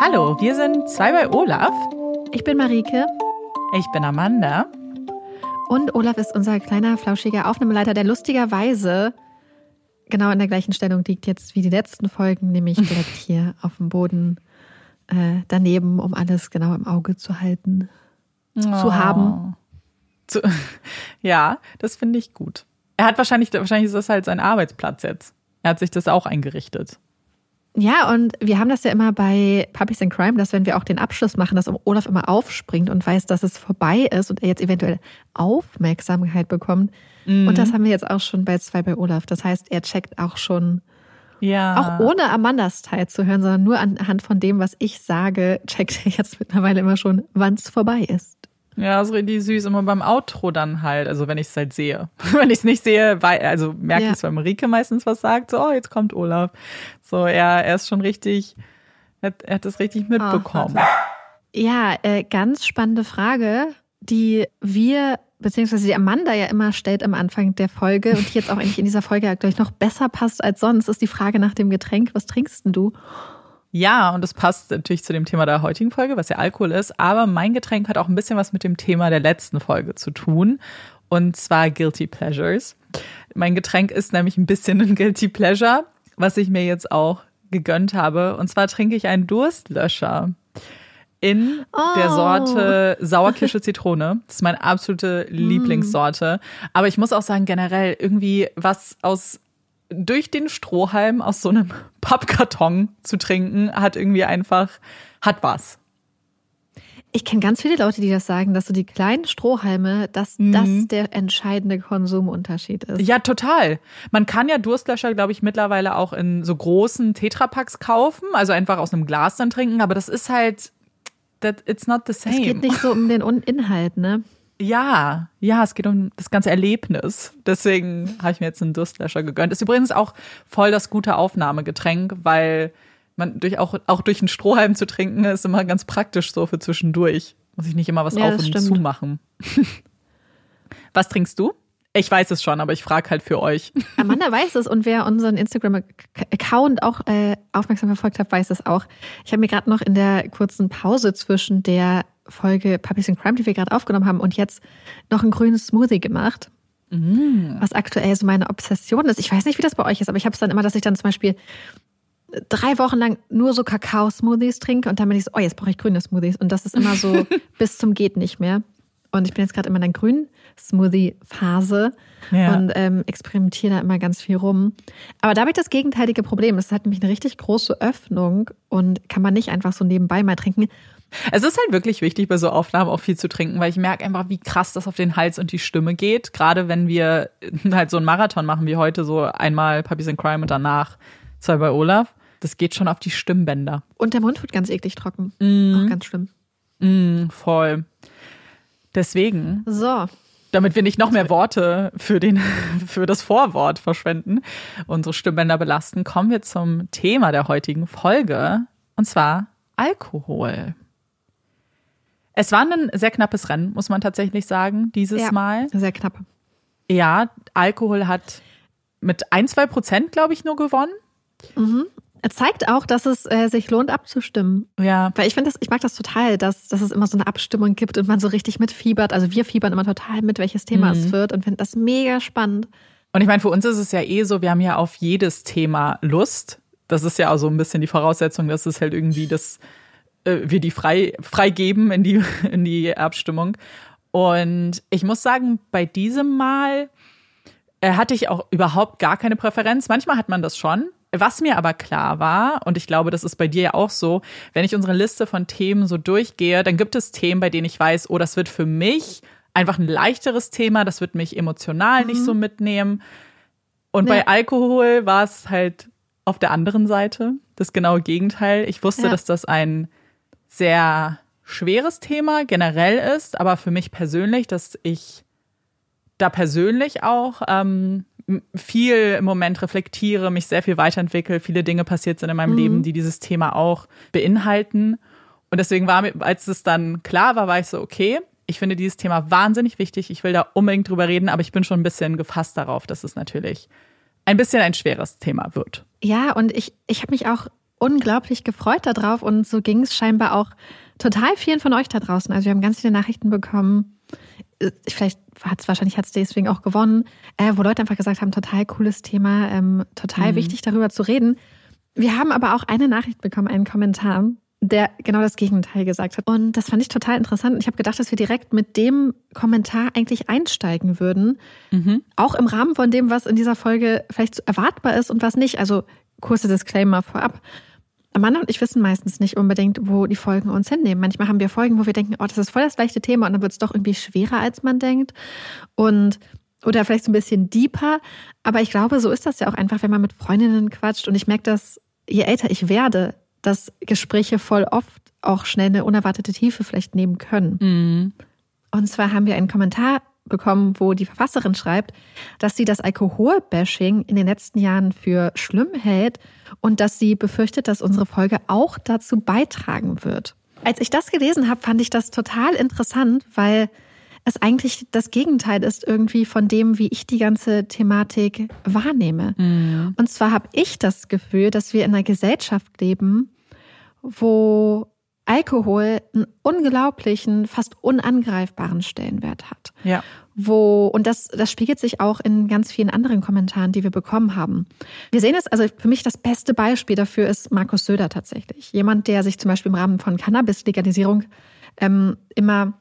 Hallo, wir sind zwei bei Olaf. Ich bin Marike. Ich bin Amanda. Und Olaf ist unser kleiner, flauschiger Aufnahmeleiter, der lustigerweise genau in der gleichen Stellung liegt jetzt wie die letzten Folgen, nämlich direkt hier auf dem Boden äh, daneben, um alles genau im Auge zu halten, oh. zu haben. Zu, ja, das finde ich gut. Er hat wahrscheinlich, wahrscheinlich ist das halt sein Arbeitsplatz jetzt. Er hat sich das auch eingerichtet. Ja, und wir haben das ja immer bei Puppies in Crime, dass wenn wir auch den Abschluss machen, dass Olaf immer aufspringt und weiß, dass es vorbei ist und er jetzt eventuell Aufmerksamkeit bekommt. Mhm. Und das haben wir jetzt auch schon bei zwei bei Olaf. Das heißt, er checkt auch schon, ja. auch ohne Amandas Teil zu hören, sondern nur anhand von dem, was ich sage, checkt er jetzt mittlerweile immer schon, wann es vorbei ist. Ja, so richtig süß. Immer beim Outro dann halt, also wenn ich es halt sehe. wenn ich es nicht sehe, weil, also merke ja. ich es, weil Marike meistens was sagt, so, oh, jetzt kommt Olaf. So, er, er ist schon richtig, er, er hat das richtig mitbekommen. Oh, ja, äh, ganz spannende Frage, die wir, beziehungsweise die Amanda ja immer stellt am Anfang der Folge und die jetzt auch eigentlich in dieser Folge, glaube ich, noch besser passt als sonst, ist die Frage nach dem Getränk. Was trinkst denn du? Ja, und das passt natürlich zu dem Thema der heutigen Folge, was ja Alkohol ist. Aber mein Getränk hat auch ein bisschen was mit dem Thema der letzten Folge zu tun. Und zwar Guilty Pleasures. Mein Getränk ist nämlich ein bisschen ein Guilty Pleasure, was ich mir jetzt auch gegönnt habe. Und zwar trinke ich einen Durstlöscher in oh. der Sorte Sauerkirsche Zitrone. Das ist meine absolute mm. Lieblingssorte. Aber ich muss auch sagen, generell irgendwie was aus durch den Strohhalm aus so einem Pappkarton zu trinken, hat irgendwie einfach, hat was. Ich kenne ganz viele Leute, die das sagen, dass so die kleinen Strohhalme, dass mhm. das der entscheidende Konsumunterschied ist. Ja, total. Man kann ja Durstlöscher, glaube ich, mittlerweile auch in so großen Tetrapacks kaufen, also einfach aus einem Glas dann trinken, aber das ist halt, that it's not the same. Es geht nicht so um den Inhalt, ne? Ja, ja, es geht um das ganze Erlebnis. Deswegen habe ich mir jetzt einen Durstlöscher gegönnt. Ist übrigens auch voll das gute Aufnahmegetränk, weil man durch auch, auch durch einen Strohhalm zu trinken ist immer ganz praktisch so für zwischendurch. Muss ich nicht immer was ja, auf und stimmt. zu machen. was trinkst du? Ich weiß es schon, aber ich frage halt für euch. Amanda weiß es und wer unseren Instagram-Account auch äh, aufmerksam verfolgt hat, weiß es auch. Ich habe mir gerade noch in der kurzen Pause zwischen der Folge Puppies in Crime, die wir gerade aufgenommen haben, und jetzt noch ein grünes Smoothie gemacht. Mm. Was aktuell so meine Obsession ist. Ich weiß nicht, wie das bei euch ist, aber ich habe es dann immer, dass ich dann zum Beispiel drei Wochen lang nur so Kakao-Smoothies trinke und dann bin ich so, oh, jetzt brauche ich grüne Smoothies. Und das ist immer so bis zum geht nicht mehr. Und ich bin jetzt gerade immer in der grünen Smoothie-Phase ja. und ähm, experimentiere da immer ganz viel rum. Aber da habe ich das gegenteilige Problem. Es hat nämlich eine richtig große Öffnung und kann man nicht einfach so nebenbei mal trinken. Es ist halt wirklich wichtig, bei so Aufnahmen auch viel zu trinken, weil ich merke einfach, wie krass das auf den Hals und die Stimme geht. Gerade wenn wir halt so einen Marathon machen wie heute, so einmal Puppies in Crime und danach zwei bei Olaf. Das geht schon auf die Stimmbänder. Und der Mund wird ganz eklig trocken. Mm. Auch ganz schlimm. Mm, voll. Deswegen. So. Damit wir nicht noch mehr Worte für, den, für das Vorwort verschwenden, unsere Stimmbänder belasten, kommen wir zum Thema der heutigen Folge. Und zwar Alkohol. Es war ein sehr knappes Rennen, muss man tatsächlich sagen, dieses ja, Mal. Sehr knapp. Ja, Alkohol hat mit ein, zwei Prozent, glaube ich, nur gewonnen. Mhm. Er zeigt auch, dass es äh, sich lohnt, abzustimmen. Ja. Weil ich finde das, ich mag das total, dass, dass es immer so eine Abstimmung gibt und man so richtig mitfiebert. Also wir fiebern immer total mit, welches Thema mhm. es wird und finden das mega spannend. Und ich meine, für uns ist es ja eh so, wir haben ja auf jedes Thema Lust. Das ist ja auch so ein bisschen die Voraussetzung, dass es halt irgendwie das äh, wir die frei, freigeben in die, in die Abstimmung. Und ich muss sagen, bei diesem Mal äh, hatte ich auch überhaupt gar keine Präferenz. Manchmal hat man das schon. Was mir aber klar war, und ich glaube, das ist bei dir ja auch so, wenn ich unsere Liste von Themen so durchgehe, dann gibt es Themen, bei denen ich weiß, oh, das wird für mich einfach ein leichteres Thema, das wird mich emotional mhm. nicht so mitnehmen. Und nee. bei Alkohol war es halt auf der anderen Seite das genaue Gegenteil. Ich wusste, ja. dass das ein sehr schweres Thema generell ist, aber für mich persönlich, dass ich da persönlich auch ähm, viel im Moment reflektiere, mich sehr viel weiterentwickle, viele Dinge passiert sind in meinem mhm. Leben, die dieses Thema auch beinhalten. Und deswegen war mir, als es dann klar war, war ich so, okay, ich finde dieses Thema wahnsinnig wichtig, ich will da unbedingt drüber reden, aber ich bin schon ein bisschen gefasst darauf, dass es natürlich ein bisschen ein schweres Thema wird. Ja, und ich, ich habe mich auch unglaublich gefreut darauf und so ging es scheinbar auch total vielen von euch da draußen. Also wir haben ganz viele Nachrichten bekommen. Äh, vielleicht hat es wahrscheinlich hat es deswegen auch gewonnen, äh, wo Leute einfach gesagt haben, total cooles Thema, ähm, total mhm. wichtig darüber zu reden. Wir haben aber auch eine Nachricht bekommen, einen Kommentar, der genau das Gegenteil gesagt hat. Und das fand ich total interessant. Ich habe gedacht, dass wir direkt mit dem Kommentar eigentlich einsteigen würden. Mhm. Auch im Rahmen von dem, was in dieser Folge vielleicht erwartbar ist und was nicht. Also kurze Disclaimer vorab. Amanda und ich wissen meistens nicht unbedingt, wo die Folgen uns hinnehmen. Manchmal haben wir Folgen, wo wir denken, oh, das ist voll das leichte Thema und dann wird es doch irgendwie schwerer, als man denkt. Und oder vielleicht so ein bisschen deeper. Aber ich glaube, so ist das ja auch einfach, wenn man mit Freundinnen quatscht. Und ich merke das, je älter ich werde, dass Gespräche voll oft auch schnell eine unerwartete Tiefe vielleicht nehmen können. Mhm. Und zwar haben wir einen Kommentar bekommen, wo die Verfasserin schreibt, dass sie das Alkoholbashing in den letzten Jahren für schlimm hält und dass sie befürchtet, dass unsere Folge auch dazu beitragen wird. Als ich das gelesen habe, fand ich das total interessant, weil es eigentlich das Gegenteil ist irgendwie von dem, wie ich die ganze Thematik wahrnehme. Mhm. Und zwar habe ich das Gefühl, dass wir in einer Gesellschaft leben, wo Alkohol einen unglaublichen, fast unangreifbaren Stellenwert hat. Ja. Wo, und das, das spiegelt sich auch in ganz vielen anderen Kommentaren, die wir bekommen haben. Wir sehen es, also für mich das beste Beispiel dafür ist Markus Söder tatsächlich. Jemand, der sich zum Beispiel im Rahmen von Cannabis-Legalisierung ähm, immer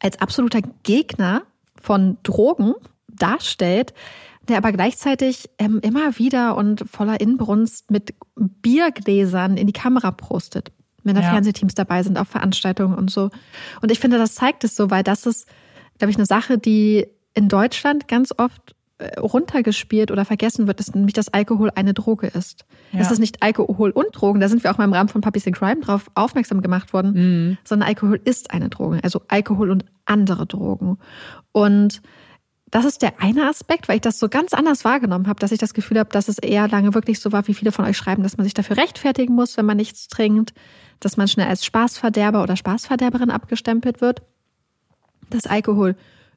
als absoluter Gegner von Drogen darstellt, der aber gleichzeitig ähm, immer wieder und voller Inbrunst mit Biergläsern in die Kamera prostet, wenn da ja. Fernsehteams dabei sind auf Veranstaltungen und so. Und ich finde, das zeigt es so, weil das ist, glaube ich, eine Sache, die in Deutschland ganz oft äh, runtergespielt oder vergessen wird, dass nämlich das Alkohol eine Droge ist. Ja. Es ist nicht Alkohol und Drogen, da sind wir auch mal im Rahmen von Puppies in Crime drauf aufmerksam gemacht worden, mhm. sondern Alkohol ist eine Droge, also Alkohol und andere Drogen. Und das ist der eine Aspekt, weil ich das so ganz anders wahrgenommen habe, dass ich das Gefühl habe, dass es eher lange wirklich so war, wie viele von euch schreiben, dass man sich dafür rechtfertigen muss, wenn man nichts trinkt, dass man schnell als Spaßverderber oder Spaßverderberin abgestempelt wird. Dass Alkohol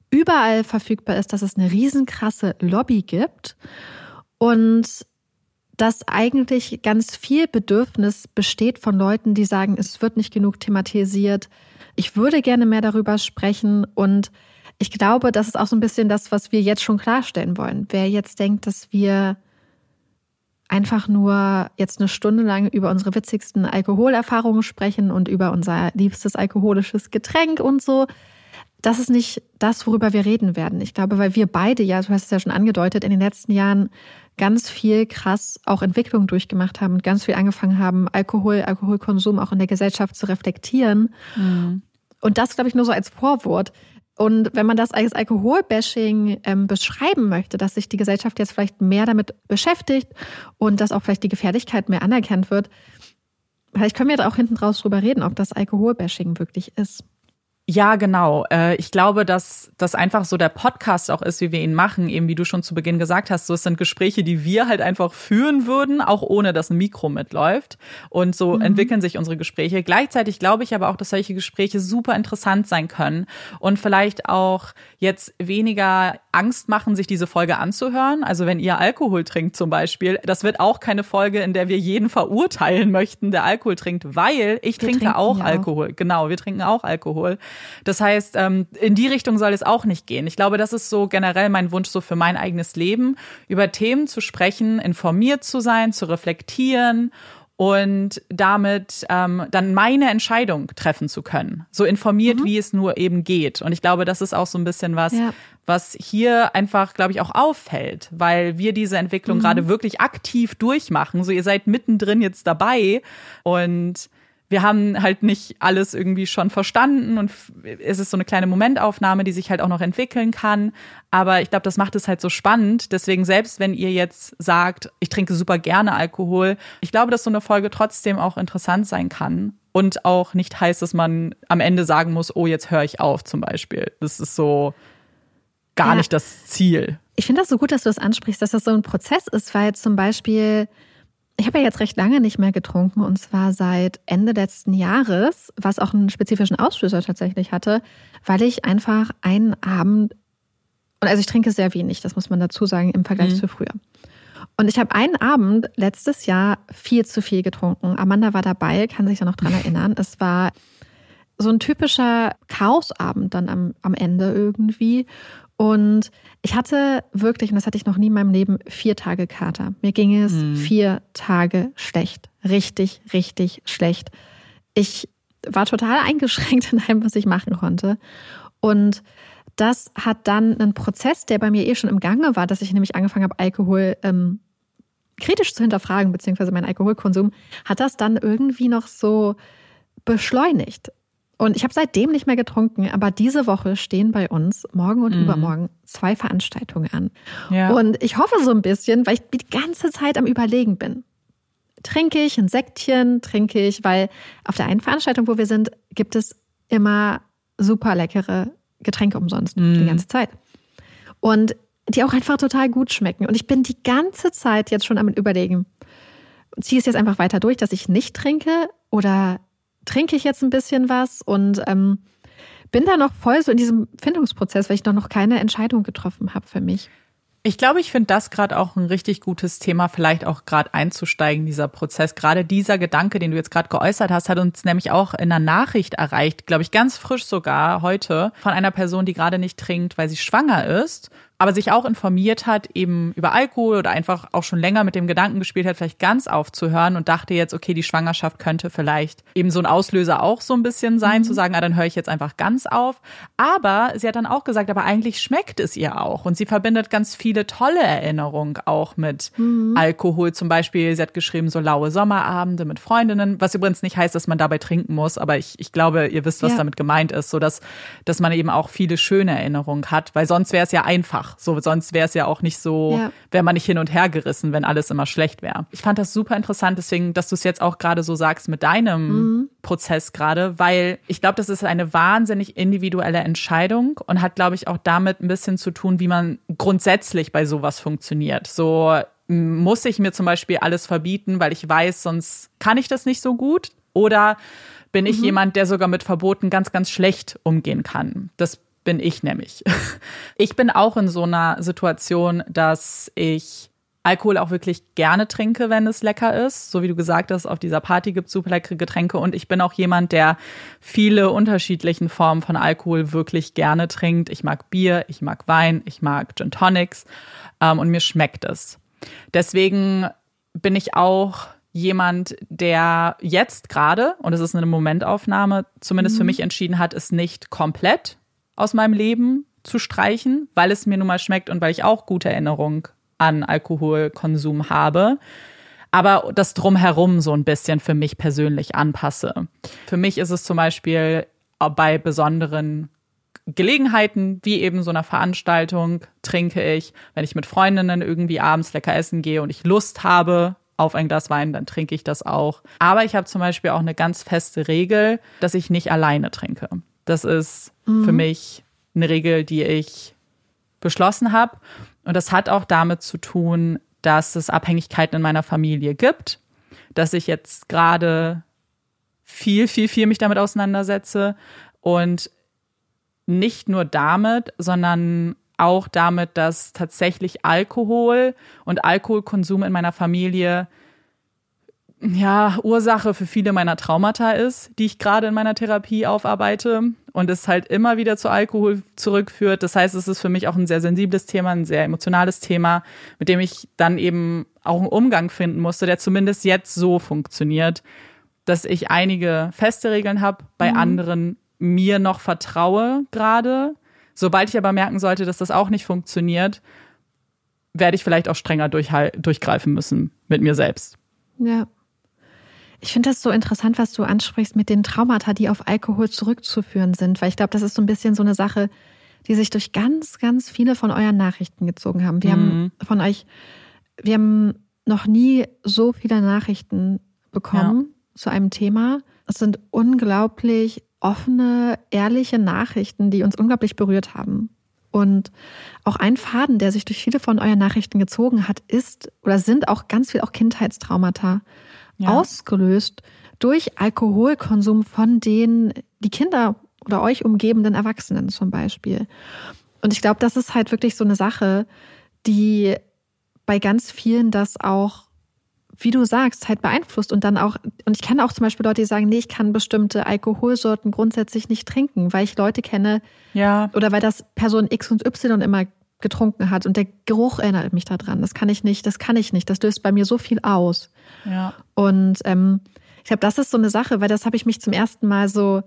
überall verfügbar ist, dass es eine riesenkrasse Lobby gibt und dass eigentlich ganz viel Bedürfnis besteht von Leuten, die sagen, es wird nicht genug thematisiert. Ich würde gerne mehr darüber sprechen und ich glaube, das ist auch so ein bisschen das, was wir jetzt schon klarstellen wollen. Wer jetzt denkt, dass wir einfach nur jetzt eine Stunde lang über unsere witzigsten Alkoholerfahrungen sprechen und über unser liebstes alkoholisches Getränk und so, das ist nicht das, worüber wir reden werden. Ich glaube, weil wir beide, ja, du hast es ja schon angedeutet, in den letzten Jahren ganz viel krass auch Entwicklung durchgemacht haben und ganz viel angefangen haben, Alkohol, Alkoholkonsum auch in der Gesellschaft zu reflektieren. Mhm. Und das, glaube ich, nur so als Vorwort. Und wenn man das als Alkoholbashing ähm, beschreiben möchte, dass sich die Gesellschaft jetzt vielleicht mehr damit beschäftigt und dass auch vielleicht die Gefährlichkeit mehr anerkannt wird, vielleicht können wir da auch hinten draus drüber reden, ob das Alkoholbashing wirklich ist. Ja, genau. Äh, ich glaube, dass das einfach so der Podcast auch ist, wie wir ihn machen, eben wie du schon zu Beginn gesagt hast. So, es sind Gespräche, die wir halt einfach führen würden, auch ohne dass ein Mikro mitläuft. Und so mhm. entwickeln sich unsere Gespräche. Gleichzeitig glaube ich aber auch, dass solche Gespräche super interessant sein können und vielleicht auch jetzt weniger Angst machen, sich diese Folge anzuhören. Also wenn ihr Alkohol trinkt zum Beispiel, das wird auch keine Folge, in der wir jeden verurteilen möchten, der Alkohol trinkt, weil ich wir trinke auch Alkohol. Auch. Genau, wir trinken auch Alkohol. Das heißt, ähm, in die Richtung soll es auch nicht gehen. Ich glaube, das ist so generell mein Wunsch so für mein eigenes Leben, über Themen zu sprechen, informiert zu sein, zu reflektieren und damit ähm, dann meine Entscheidung treffen zu können. So informiert, mhm. wie es nur eben geht. Und ich glaube, das ist auch so ein bisschen was, ja. was hier einfach, glaube ich, auch auffällt, weil wir diese Entwicklung mhm. gerade wirklich aktiv durchmachen. So, ihr seid mittendrin jetzt dabei und wir haben halt nicht alles irgendwie schon verstanden und es ist so eine kleine Momentaufnahme, die sich halt auch noch entwickeln kann. Aber ich glaube, das macht es halt so spannend. Deswegen, selbst wenn ihr jetzt sagt, ich trinke super gerne Alkohol, ich glaube, dass so eine Folge trotzdem auch interessant sein kann. Und auch nicht heißt, dass man am Ende sagen muss, oh, jetzt höre ich auf zum Beispiel. Das ist so gar ja. nicht das Ziel. Ich finde das so gut, dass du das ansprichst, dass das so ein Prozess ist, weil zum Beispiel ich habe ja jetzt recht lange nicht mehr getrunken und zwar seit Ende letzten Jahres, was auch einen spezifischen Auslöser tatsächlich hatte, weil ich einfach einen Abend, und also ich trinke sehr wenig, das muss man dazu sagen, im Vergleich mhm. zu früher. Und ich habe einen Abend letztes Jahr viel zu viel getrunken. Amanda war dabei, kann sich da noch dran erinnern. Es war so ein typischer Chaosabend dann am, am Ende irgendwie. Und ich hatte wirklich, und das hatte ich noch nie in meinem Leben, vier Tage Kater. Mir ging es hm. vier Tage schlecht. Richtig, richtig schlecht. Ich war total eingeschränkt in allem, was ich machen konnte. Und das hat dann einen Prozess, der bei mir eh schon im Gange war, dass ich nämlich angefangen habe, Alkohol ähm, kritisch zu hinterfragen, beziehungsweise meinen Alkoholkonsum, hat das dann irgendwie noch so beschleunigt. Und ich habe seitdem nicht mehr getrunken, aber diese Woche stehen bei uns morgen und mhm. übermorgen zwei Veranstaltungen an. Ja. Und ich hoffe so ein bisschen, weil ich die ganze Zeit am Überlegen bin. Trinke ich ein Sektchen, trinke ich, weil auf der einen Veranstaltung, wo wir sind, gibt es immer super leckere Getränke umsonst, mhm. die ganze Zeit. Und die auch einfach total gut schmecken. Und ich bin die ganze Zeit jetzt schon am Überlegen, ziehe es jetzt einfach weiter durch, dass ich nicht trinke oder trinke ich jetzt ein bisschen was und ähm, bin da noch voll so in diesem Findungsprozess, weil ich noch keine Entscheidung getroffen habe für mich. Ich glaube, ich finde das gerade auch ein richtig gutes Thema, vielleicht auch gerade einzusteigen, dieser Prozess. Gerade dieser Gedanke, den du jetzt gerade geäußert hast, hat uns nämlich auch in einer Nachricht erreicht, glaube ich, ganz frisch sogar heute, von einer Person, die gerade nicht trinkt, weil sie schwanger ist aber sich auch informiert hat, eben über Alkohol oder einfach auch schon länger mit dem Gedanken gespielt hat, vielleicht ganz aufzuhören und dachte jetzt, okay, die Schwangerschaft könnte vielleicht eben so ein Auslöser auch so ein bisschen sein, mhm. zu sagen, ah, dann höre ich jetzt einfach ganz auf. Aber sie hat dann auch gesagt, aber eigentlich schmeckt es ihr auch. Und sie verbindet ganz viele tolle Erinnerungen auch mit mhm. Alkohol. Zum Beispiel, sie hat geschrieben, so laue Sommerabende mit Freundinnen, was übrigens nicht heißt, dass man dabei trinken muss, aber ich, ich glaube, ihr wisst, was ja. damit gemeint ist, so dass, dass man eben auch viele schöne Erinnerungen hat, weil sonst wäre es ja einfach einfach. So, sonst wäre es ja auch nicht so, ja. wäre man nicht hin und her gerissen, wenn alles immer schlecht wäre. Ich fand das super interessant, deswegen, dass du es jetzt auch gerade so sagst mit deinem mhm. Prozess gerade, weil ich glaube, das ist eine wahnsinnig individuelle Entscheidung und hat, glaube ich, auch damit ein bisschen zu tun, wie man grundsätzlich bei sowas funktioniert. So muss ich mir zum Beispiel alles verbieten, weil ich weiß, sonst kann ich das nicht so gut. Oder bin ich mhm. jemand, der sogar mit Verboten ganz, ganz schlecht umgehen kann. Das bin ich nämlich. Ich bin auch in so einer Situation, dass ich Alkohol auch wirklich gerne trinke, wenn es lecker ist. So wie du gesagt hast, auf dieser Party gibt es super leckere Getränke und ich bin auch jemand, der viele unterschiedlichen Formen von Alkohol wirklich gerne trinkt. Ich mag Bier, ich mag Wein, ich mag Gin Tonics ähm, und mir schmeckt es. Deswegen bin ich auch jemand, der jetzt gerade, und es ist eine Momentaufnahme, zumindest mhm. für mich entschieden hat, es nicht komplett aus meinem Leben zu streichen, weil es mir nun mal schmeckt und weil ich auch gute Erinnerungen an Alkoholkonsum habe. Aber das drumherum so ein bisschen für mich persönlich anpasse. Für mich ist es zum Beispiel bei besonderen Gelegenheiten, wie eben so einer Veranstaltung, trinke ich. Wenn ich mit Freundinnen irgendwie abends lecker essen gehe und ich Lust habe auf ein Glas Wein, dann trinke ich das auch. Aber ich habe zum Beispiel auch eine ganz feste Regel, dass ich nicht alleine trinke. Das ist mhm. für mich eine Regel, die ich beschlossen habe. Und das hat auch damit zu tun, dass es Abhängigkeiten in meiner Familie gibt, dass ich jetzt gerade viel, viel, viel mich damit auseinandersetze und nicht nur damit, sondern auch damit, dass tatsächlich Alkohol und Alkoholkonsum in meiner Familie ja, Ursache für viele meiner Traumata ist, die ich gerade in meiner Therapie aufarbeite und es halt immer wieder zu Alkohol zurückführt. Das heißt, es ist für mich auch ein sehr sensibles Thema, ein sehr emotionales Thema, mit dem ich dann eben auch einen Umgang finden musste, der zumindest jetzt so funktioniert, dass ich einige feste Regeln habe, bei mhm. anderen mir noch vertraue gerade. Sobald ich aber merken sollte, dass das auch nicht funktioniert, werde ich vielleicht auch strenger durchgreifen müssen mit mir selbst. Ja. Ich finde das so interessant, was du ansprichst mit den Traumata, die auf Alkohol zurückzuführen sind, weil ich glaube, das ist so ein bisschen so eine Sache, die sich durch ganz, ganz viele von euren Nachrichten gezogen haben. Wir mhm. haben von euch, wir haben noch nie so viele Nachrichten bekommen ja. zu einem Thema. Es sind unglaublich offene, ehrliche Nachrichten, die uns unglaublich berührt haben. Und auch ein Faden, der sich durch viele von euren Nachrichten gezogen hat, ist oder sind auch ganz viel auch Kindheitstraumata ja. ausgelöst durch Alkoholkonsum von den die Kinder oder euch umgebenden Erwachsenen zum Beispiel. Und ich glaube, das ist halt wirklich so eine Sache, die bei ganz vielen das auch, wie du sagst, halt beeinflusst und dann auch, und ich kenne auch zum Beispiel Leute, die sagen, nee, ich kann bestimmte Alkoholsorten grundsätzlich nicht trinken, weil ich Leute kenne, ja. oder weil das Person X und Y immer getrunken hat und der Geruch erinnert mich daran. Das kann ich nicht, das kann ich nicht. Das löst bei mir so viel aus. Ja. Und ähm, ich glaube, das ist so eine Sache, weil das habe ich mich zum ersten Mal so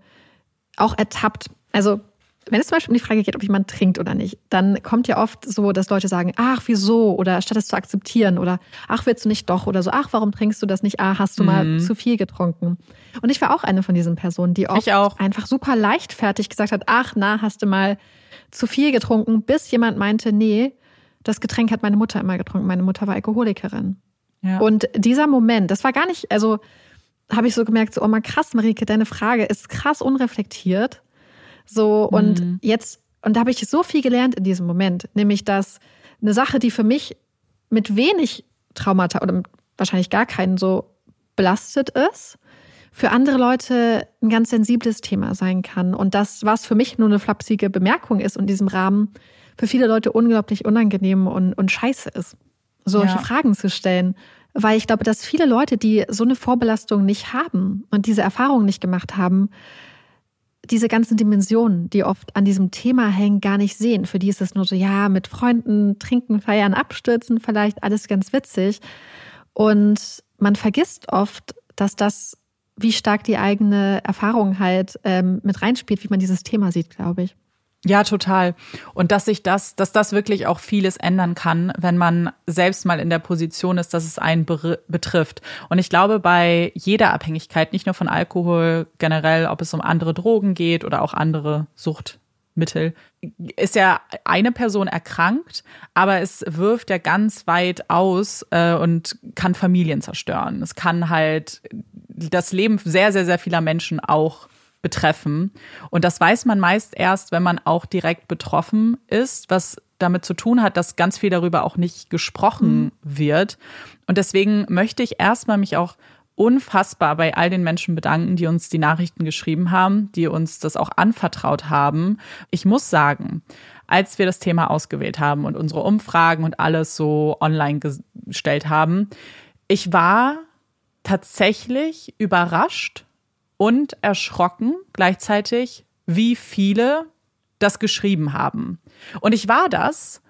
auch ertappt. Also wenn es zum Beispiel um die Frage geht, ob jemand trinkt oder nicht, dann kommt ja oft so, dass Leute sagen, ach, wieso? Oder statt es zu akzeptieren oder ach, willst du nicht doch? Oder so, ach, warum trinkst du das nicht? Ah, hast du mal mhm. zu viel getrunken? Und ich war auch eine von diesen Personen, die oft einfach super leichtfertig gesagt hat, ach, na, hast du mal zu viel getrunken, bis jemand meinte, nee, das Getränk hat meine Mutter immer getrunken. Meine Mutter war Alkoholikerin. Ja. Und dieser Moment, das war gar nicht, also habe ich so gemerkt, so, oh mal krass, Marike, deine Frage ist krass unreflektiert. So, und mhm. jetzt, und da habe ich so viel gelernt in diesem Moment, nämlich, dass eine Sache, die für mich mit wenig Traumata oder wahrscheinlich gar keinen so belastet ist, für andere Leute ein ganz sensibles Thema sein kann. Und das, was für mich nur eine flapsige Bemerkung ist in diesem Rahmen, für viele Leute unglaublich unangenehm und, und scheiße ist, solche ja. Fragen zu stellen. Weil ich glaube, dass viele Leute, die so eine Vorbelastung nicht haben und diese Erfahrung nicht gemacht haben, diese ganzen Dimensionen, die oft an diesem Thema hängen, gar nicht sehen. Für die ist es nur so, ja, mit Freunden trinken, feiern, abstürzen, vielleicht alles ganz witzig. Und man vergisst oft, dass das wie stark die eigene Erfahrung halt ähm, mit reinspielt, wie man dieses Thema sieht, glaube ich. Ja, total. Und dass sich das, dass das wirklich auch vieles ändern kann, wenn man selbst mal in der Position ist, dass es einen betrifft. Und ich glaube, bei jeder Abhängigkeit, nicht nur von Alkohol generell, ob es um andere Drogen geht oder auch andere Suchtmittel, ist ja eine Person erkrankt, aber es wirft ja ganz weit aus äh, und kann Familien zerstören. Es kann halt das Leben sehr, sehr, sehr vieler Menschen auch betreffen. Und das weiß man meist erst, wenn man auch direkt betroffen ist, was damit zu tun hat, dass ganz viel darüber auch nicht gesprochen mhm. wird. Und deswegen möchte ich erstmal mich auch unfassbar bei all den Menschen bedanken, die uns die Nachrichten geschrieben haben, die uns das auch anvertraut haben. Ich muss sagen, als wir das Thema ausgewählt haben und unsere Umfragen und alles so online gestellt haben, ich war tatsächlich überrascht und erschrocken gleichzeitig, wie viele das geschrieben haben. Und ich war das,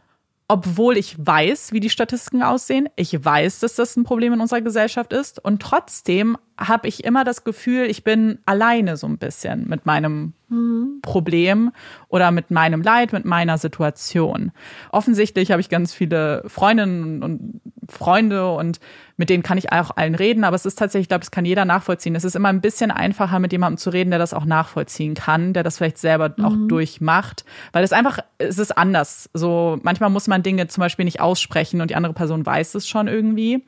obwohl ich weiß, wie die Statistiken aussehen. Ich weiß, dass das ein Problem in unserer Gesellschaft ist. Und trotzdem habe ich immer das Gefühl, ich bin alleine so ein bisschen mit meinem mhm. Problem oder mit meinem Leid, mit meiner Situation. Offensichtlich habe ich ganz viele Freundinnen und Freunde und mit denen kann ich auch allen reden, aber es ist tatsächlich, ich glaube, das kann jeder nachvollziehen. Es ist immer ein bisschen einfacher, mit jemandem zu reden, der das auch nachvollziehen kann, der das vielleicht selber mhm. auch durchmacht, weil es einfach, es ist anders. So, manchmal muss man Dinge zum Beispiel nicht aussprechen und die andere Person weiß es schon irgendwie.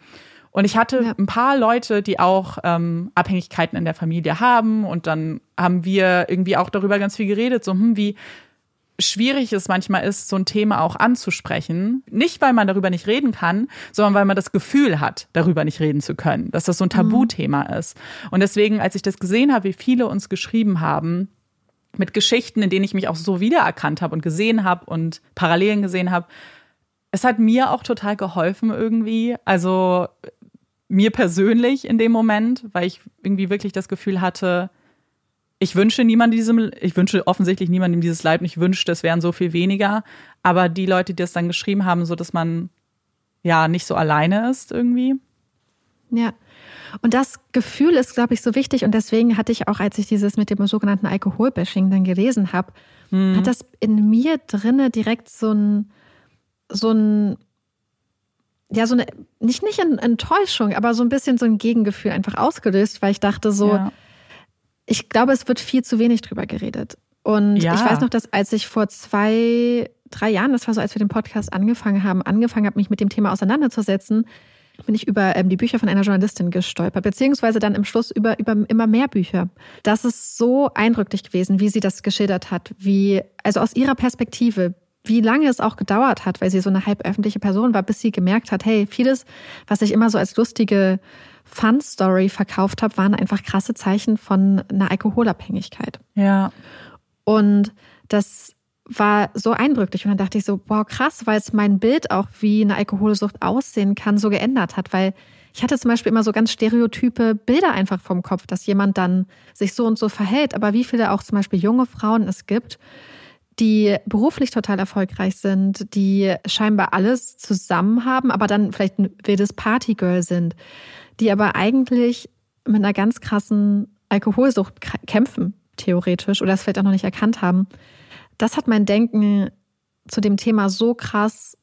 Und ich hatte ja. ein paar Leute, die auch ähm, Abhängigkeiten in der Familie haben. Und dann haben wir irgendwie auch darüber ganz viel geredet, so hm, wie schwierig es manchmal ist, so ein Thema auch anzusprechen. Nicht, weil man darüber nicht reden kann, sondern weil man das Gefühl hat, darüber nicht reden zu können, dass das so ein mhm. Tabuthema mhm. ist. Und deswegen, als ich das gesehen habe, wie viele uns geschrieben haben, mit Geschichten, in denen ich mich auch so wiedererkannt habe und gesehen habe und Parallelen gesehen habe, es hat mir auch total geholfen irgendwie. Also mir persönlich in dem Moment, weil ich irgendwie wirklich das Gefühl hatte, ich wünsche niemandem diesem, ich wünsche offensichtlich niemandem dieses Leid und ich wünschte, es wären so viel weniger. Aber die Leute, die das dann geschrieben haben, so dass man ja nicht so alleine ist irgendwie. Ja. Und das Gefühl ist, glaube ich, so wichtig. Und deswegen hatte ich auch, als ich dieses mit dem sogenannten Alkoholbashing dann gelesen habe, mhm. hat das in mir drinne direkt so ein, so ein ja, so eine, nicht, nicht eine Enttäuschung, aber so ein bisschen so ein Gegengefühl einfach ausgelöst, weil ich dachte so, ja. ich glaube, es wird viel zu wenig drüber geredet. Und ja. ich weiß noch, dass als ich vor zwei, drei Jahren, das war so, als wir den Podcast angefangen haben, angefangen habe, mich mit dem Thema auseinanderzusetzen, bin ich über ähm, die Bücher von einer Journalistin gestolpert, beziehungsweise dann im Schluss über, über immer mehr Bücher. Das ist so eindrücklich gewesen, wie sie das geschildert hat, wie, also aus ihrer Perspektive, wie lange es auch gedauert hat, weil sie so eine halb öffentliche Person war, bis sie gemerkt hat, hey, vieles, was ich immer so als lustige Fun-Story verkauft habe, waren einfach krasse Zeichen von einer Alkoholabhängigkeit. Ja. Und das war so eindrücklich. Und dann dachte ich so, wow, krass, weil es mein Bild auch, wie eine Alkoholsucht aussehen kann, so geändert hat. Weil ich hatte zum Beispiel immer so ganz stereotype Bilder einfach vom Kopf, dass jemand dann sich so und so verhält. Aber wie viele auch zum Beispiel junge Frauen es gibt, die beruflich total erfolgreich sind, die scheinbar alles zusammen haben, aber dann vielleicht ein wildes Partygirl sind, die aber eigentlich mit einer ganz krassen Alkoholsucht kämpfen, theoretisch, oder es vielleicht auch noch nicht erkannt haben. Das hat mein Denken zu dem Thema so krass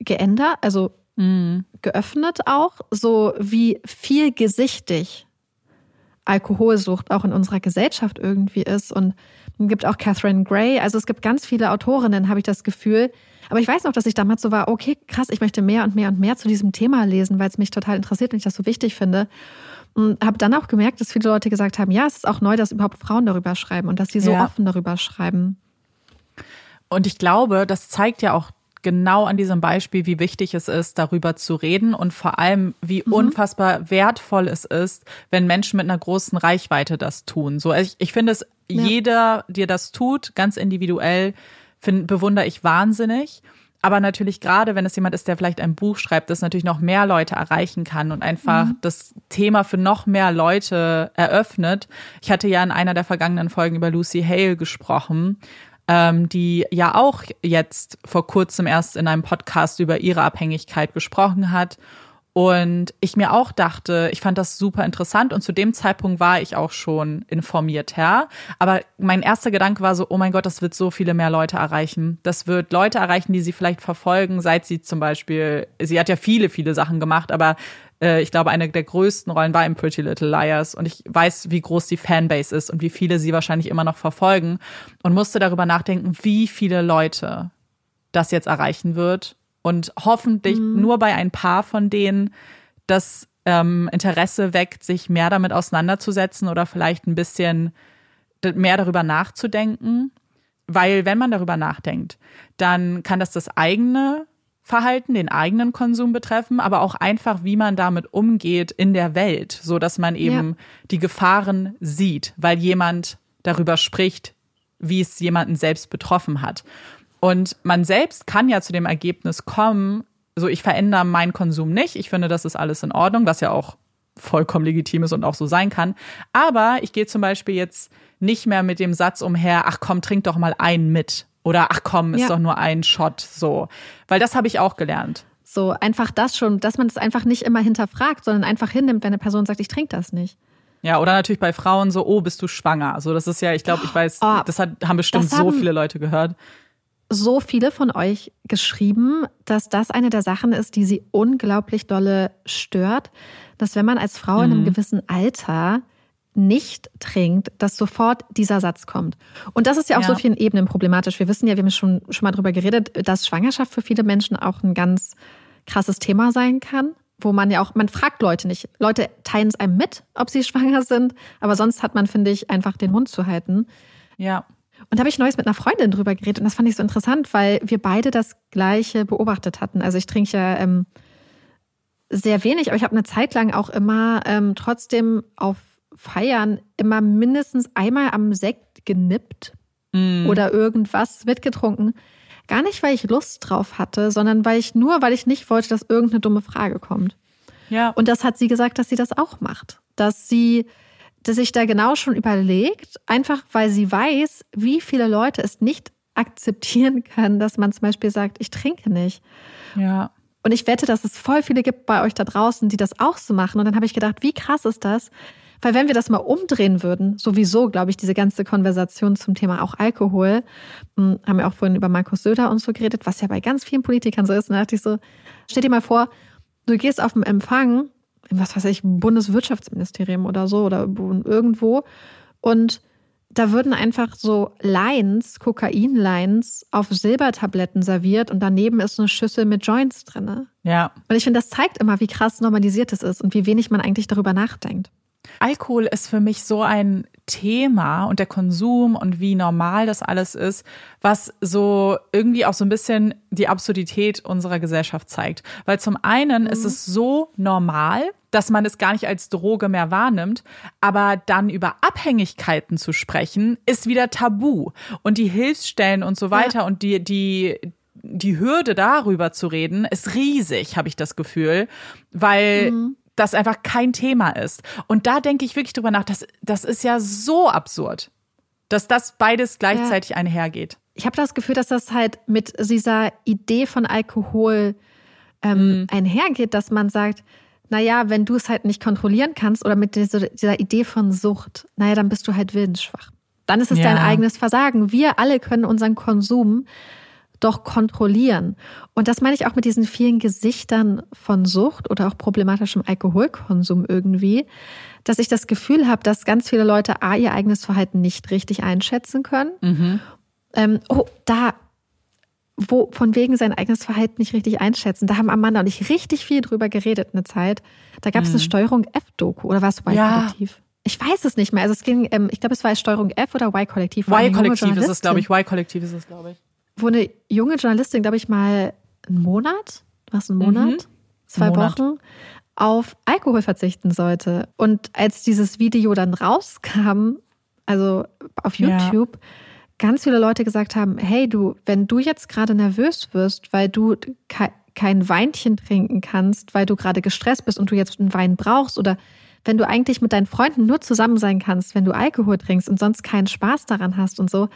geändert, also mhm. geöffnet auch, so wie vielgesichtig Alkoholsucht auch in unserer Gesellschaft irgendwie ist. Und es gibt auch Catherine Gray. Also es gibt ganz viele Autorinnen, habe ich das Gefühl. Aber ich weiß noch, dass ich damals so war, okay, krass, ich möchte mehr und mehr und mehr zu diesem Thema lesen, weil es mich total interessiert und ich das so wichtig finde. Und habe dann auch gemerkt, dass viele Leute gesagt haben, ja, es ist auch neu, dass überhaupt Frauen darüber schreiben und dass sie so ja. offen darüber schreiben. Und ich glaube, das zeigt ja auch genau an diesem Beispiel, wie wichtig es ist, darüber zu reden und vor allem, wie mhm. unfassbar wertvoll es ist, wenn Menschen mit einer großen Reichweite das tun. So, ich, ich finde es, ja. jeder, der das tut, ganz individuell, find, bewundere ich wahnsinnig. Aber natürlich gerade, wenn es jemand ist, der vielleicht ein Buch schreibt, das natürlich noch mehr Leute erreichen kann und einfach mhm. das Thema für noch mehr Leute eröffnet. Ich hatte ja in einer der vergangenen Folgen über Lucy Hale gesprochen ähm, die ja auch jetzt vor kurzem erst in einem Podcast über ihre Abhängigkeit gesprochen hat. Und ich mir auch dachte, ich fand das super interessant und zu dem Zeitpunkt war ich auch schon informiert, ja. Aber mein erster Gedanke war so, oh mein Gott, das wird so viele mehr Leute erreichen. Das wird Leute erreichen, die sie vielleicht verfolgen, seit sie zum Beispiel, sie hat ja viele, viele Sachen gemacht, aber äh, ich glaube, eine der größten Rollen war in Pretty Little Liars und ich weiß, wie groß die Fanbase ist und wie viele sie wahrscheinlich immer noch verfolgen und musste darüber nachdenken, wie viele Leute das jetzt erreichen wird und hoffentlich mhm. nur bei ein paar von denen das ähm, Interesse weckt, sich mehr damit auseinanderzusetzen oder vielleicht ein bisschen mehr darüber nachzudenken. Weil wenn man darüber nachdenkt, dann kann das das eigene Verhalten, den eigenen Konsum betreffen, aber auch einfach, wie man damit umgeht in der Welt, so dass man eben ja. die Gefahren sieht, weil jemand darüber spricht, wie es jemanden selbst betroffen hat. Und man selbst kann ja zu dem Ergebnis kommen, so ich verändere meinen Konsum nicht, ich finde, das ist alles in Ordnung, was ja auch vollkommen legitim ist und auch so sein kann. Aber ich gehe zum Beispiel jetzt nicht mehr mit dem Satz umher, ach komm, trink doch mal einen mit oder ach komm, ist ja. doch nur ein Shot so. Weil das habe ich auch gelernt. So, einfach das schon, dass man es einfach nicht immer hinterfragt, sondern einfach hinnimmt, wenn eine Person sagt, ich trinke das nicht. Ja, oder natürlich bei Frauen so, oh, bist du schwanger? Also das ist ja, ich glaube, ich weiß, oh, das hat, haben bestimmt so viele Leute gehört. So viele von euch geschrieben, dass das eine der Sachen ist, die sie unglaublich dolle stört, dass wenn man als Frau mhm. in einem mhm. gewissen Alter nicht trinkt, dass sofort dieser Satz kommt. Und das ist ja auf ja. so vielen Ebenen problematisch. Wir wissen ja, wir haben schon, schon mal drüber geredet, dass Schwangerschaft für viele Menschen auch ein ganz krasses Thema sein kann, wo man ja auch, man fragt Leute nicht. Leute teilen es einem mit, ob sie schwanger sind, aber sonst hat man, finde ich, einfach den Mund zu halten. Ja. Und da habe ich neues mit einer Freundin drüber geredet und das fand ich so interessant, weil wir beide das Gleiche beobachtet hatten. Also ich trinke ja ähm, sehr wenig, aber ich habe eine Zeit lang auch immer ähm, trotzdem auf Feiern immer mindestens einmal am Sekt genippt mm. oder irgendwas mitgetrunken. Gar nicht, weil ich Lust drauf hatte, sondern weil ich nur, weil ich nicht wollte, dass irgendeine dumme Frage kommt. Ja. Und das hat sie gesagt, dass sie das auch macht. Dass sie dass sich da genau schon überlegt, einfach weil sie weiß, wie viele Leute es nicht akzeptieren können, dass man zum Beispiel sagt, ich trinke nicht. Ja. Und ich wette, dass es voll viele gibt bei euch da draußen, die das auch so machen. Und dann habe ich gedacht, wie krass ist das, weil wenn wir das mal umdrehen würden, sowieso, glaube ich, diese ganze Konversation zum Thema auch Alkohol, hm, haben wir auch vorhin über Markus Söder und so geredet, was ja bei ganz vielen Politikern so ist. Und da dachte ich so, stell dir mal vor, du gehst auf den Empfang, was weiß ich, Bundeswirtschaftsministerium oder so oder irgendwo und da würden einfach so Lines, Kokain-Lines auf Silbertabletten serviert und daneben ist eine Schüssel mit Joints drinne. Ja. Und ich finde, das zeigt immer, wie krass normalisiert es ist und wie wenig man eigentlich darüber nachdenkt. Alkohol ist für mich so ein Thema und der Konsum und wie normal das alles ist, was so irgendwie auch so ein bisschen die Absurdität unserer Gesellschaft zeigt. Weil zum einen mhm. ist es so normal, dass man es gar nicht als Droge mehr wahrnimmt, aber dann über Abhängigkeiten zu sprechen, ist wieder tabu. Und die Hilfsstellen und so weiter ja. und die, die, die Hürde darüber zu reden, ist riesig, habe ich das Gefühl, weil mhm das einfach kein Thema ist. Und da denke ich wirklich drüber nach, das, das ist ja so absurd, dass das beides gleichzeitig ja. einhergeht. Ich habe das Gefühl, dass das halt mit dieser Idee von Alkohol ähm, mhm. einhergeht, dass man sagt, naja, wenn du es halt nicht kontrollieren kannst oder mit dieser, dieser Idee von Sucht, naja, dann bist du halt willensschwach. Dann ist es ja. dein eigenes Versagen. Wir alle können unseren Konsum doch kontrollieren. Und das meine ich auch mit diesen vielen Gesichtern von Sucht oder auch problematischem Alkoholkonsum irgendwie, dass ich das Gefühl habe, dass ganz viele Leute A, ihr eigenes Verhalten nicht richtig einschätzen können. Mhm. Ähm, oh, da, wo von wegen sein eigenes Verhalten nicht richtig einschätzen. Da haben Amanda und ich richtig viel drüber geredet eine Zeit. Da gab es mhm. eine Steuerung F-Doku oder was Y-Kollektiv? Ja. Ich weiß es nicht mehr. Also es ging, ähm, ich glaube, es war Steuerung F oder Y-Kollektiv. Y-Kollektiv ist es, glaube ich. Y-Kollektiv ist es, glaube ich wo eine junge Journalistin, glaube ich, mal einen Monat, was ein Monat, mhm. zwei Monat. Wochen, auf Alkohol verzichten sollte. Und als dieses Video dann rauskam, also auf YouTube, ja. ganz viele Leute gesagt haben, hey du, wenn du jetzt gerade nervös wirst, weil du ke kein Weinchen trinken kannst, weil du gerade gestresst bist und du jetzt einen Wein brauchst oder wenn du eigentlich mit deinen Freunden nur zusammen sein kannst, wenn du Alkohol trinkst und sonst keinen Spaß daran hast und so,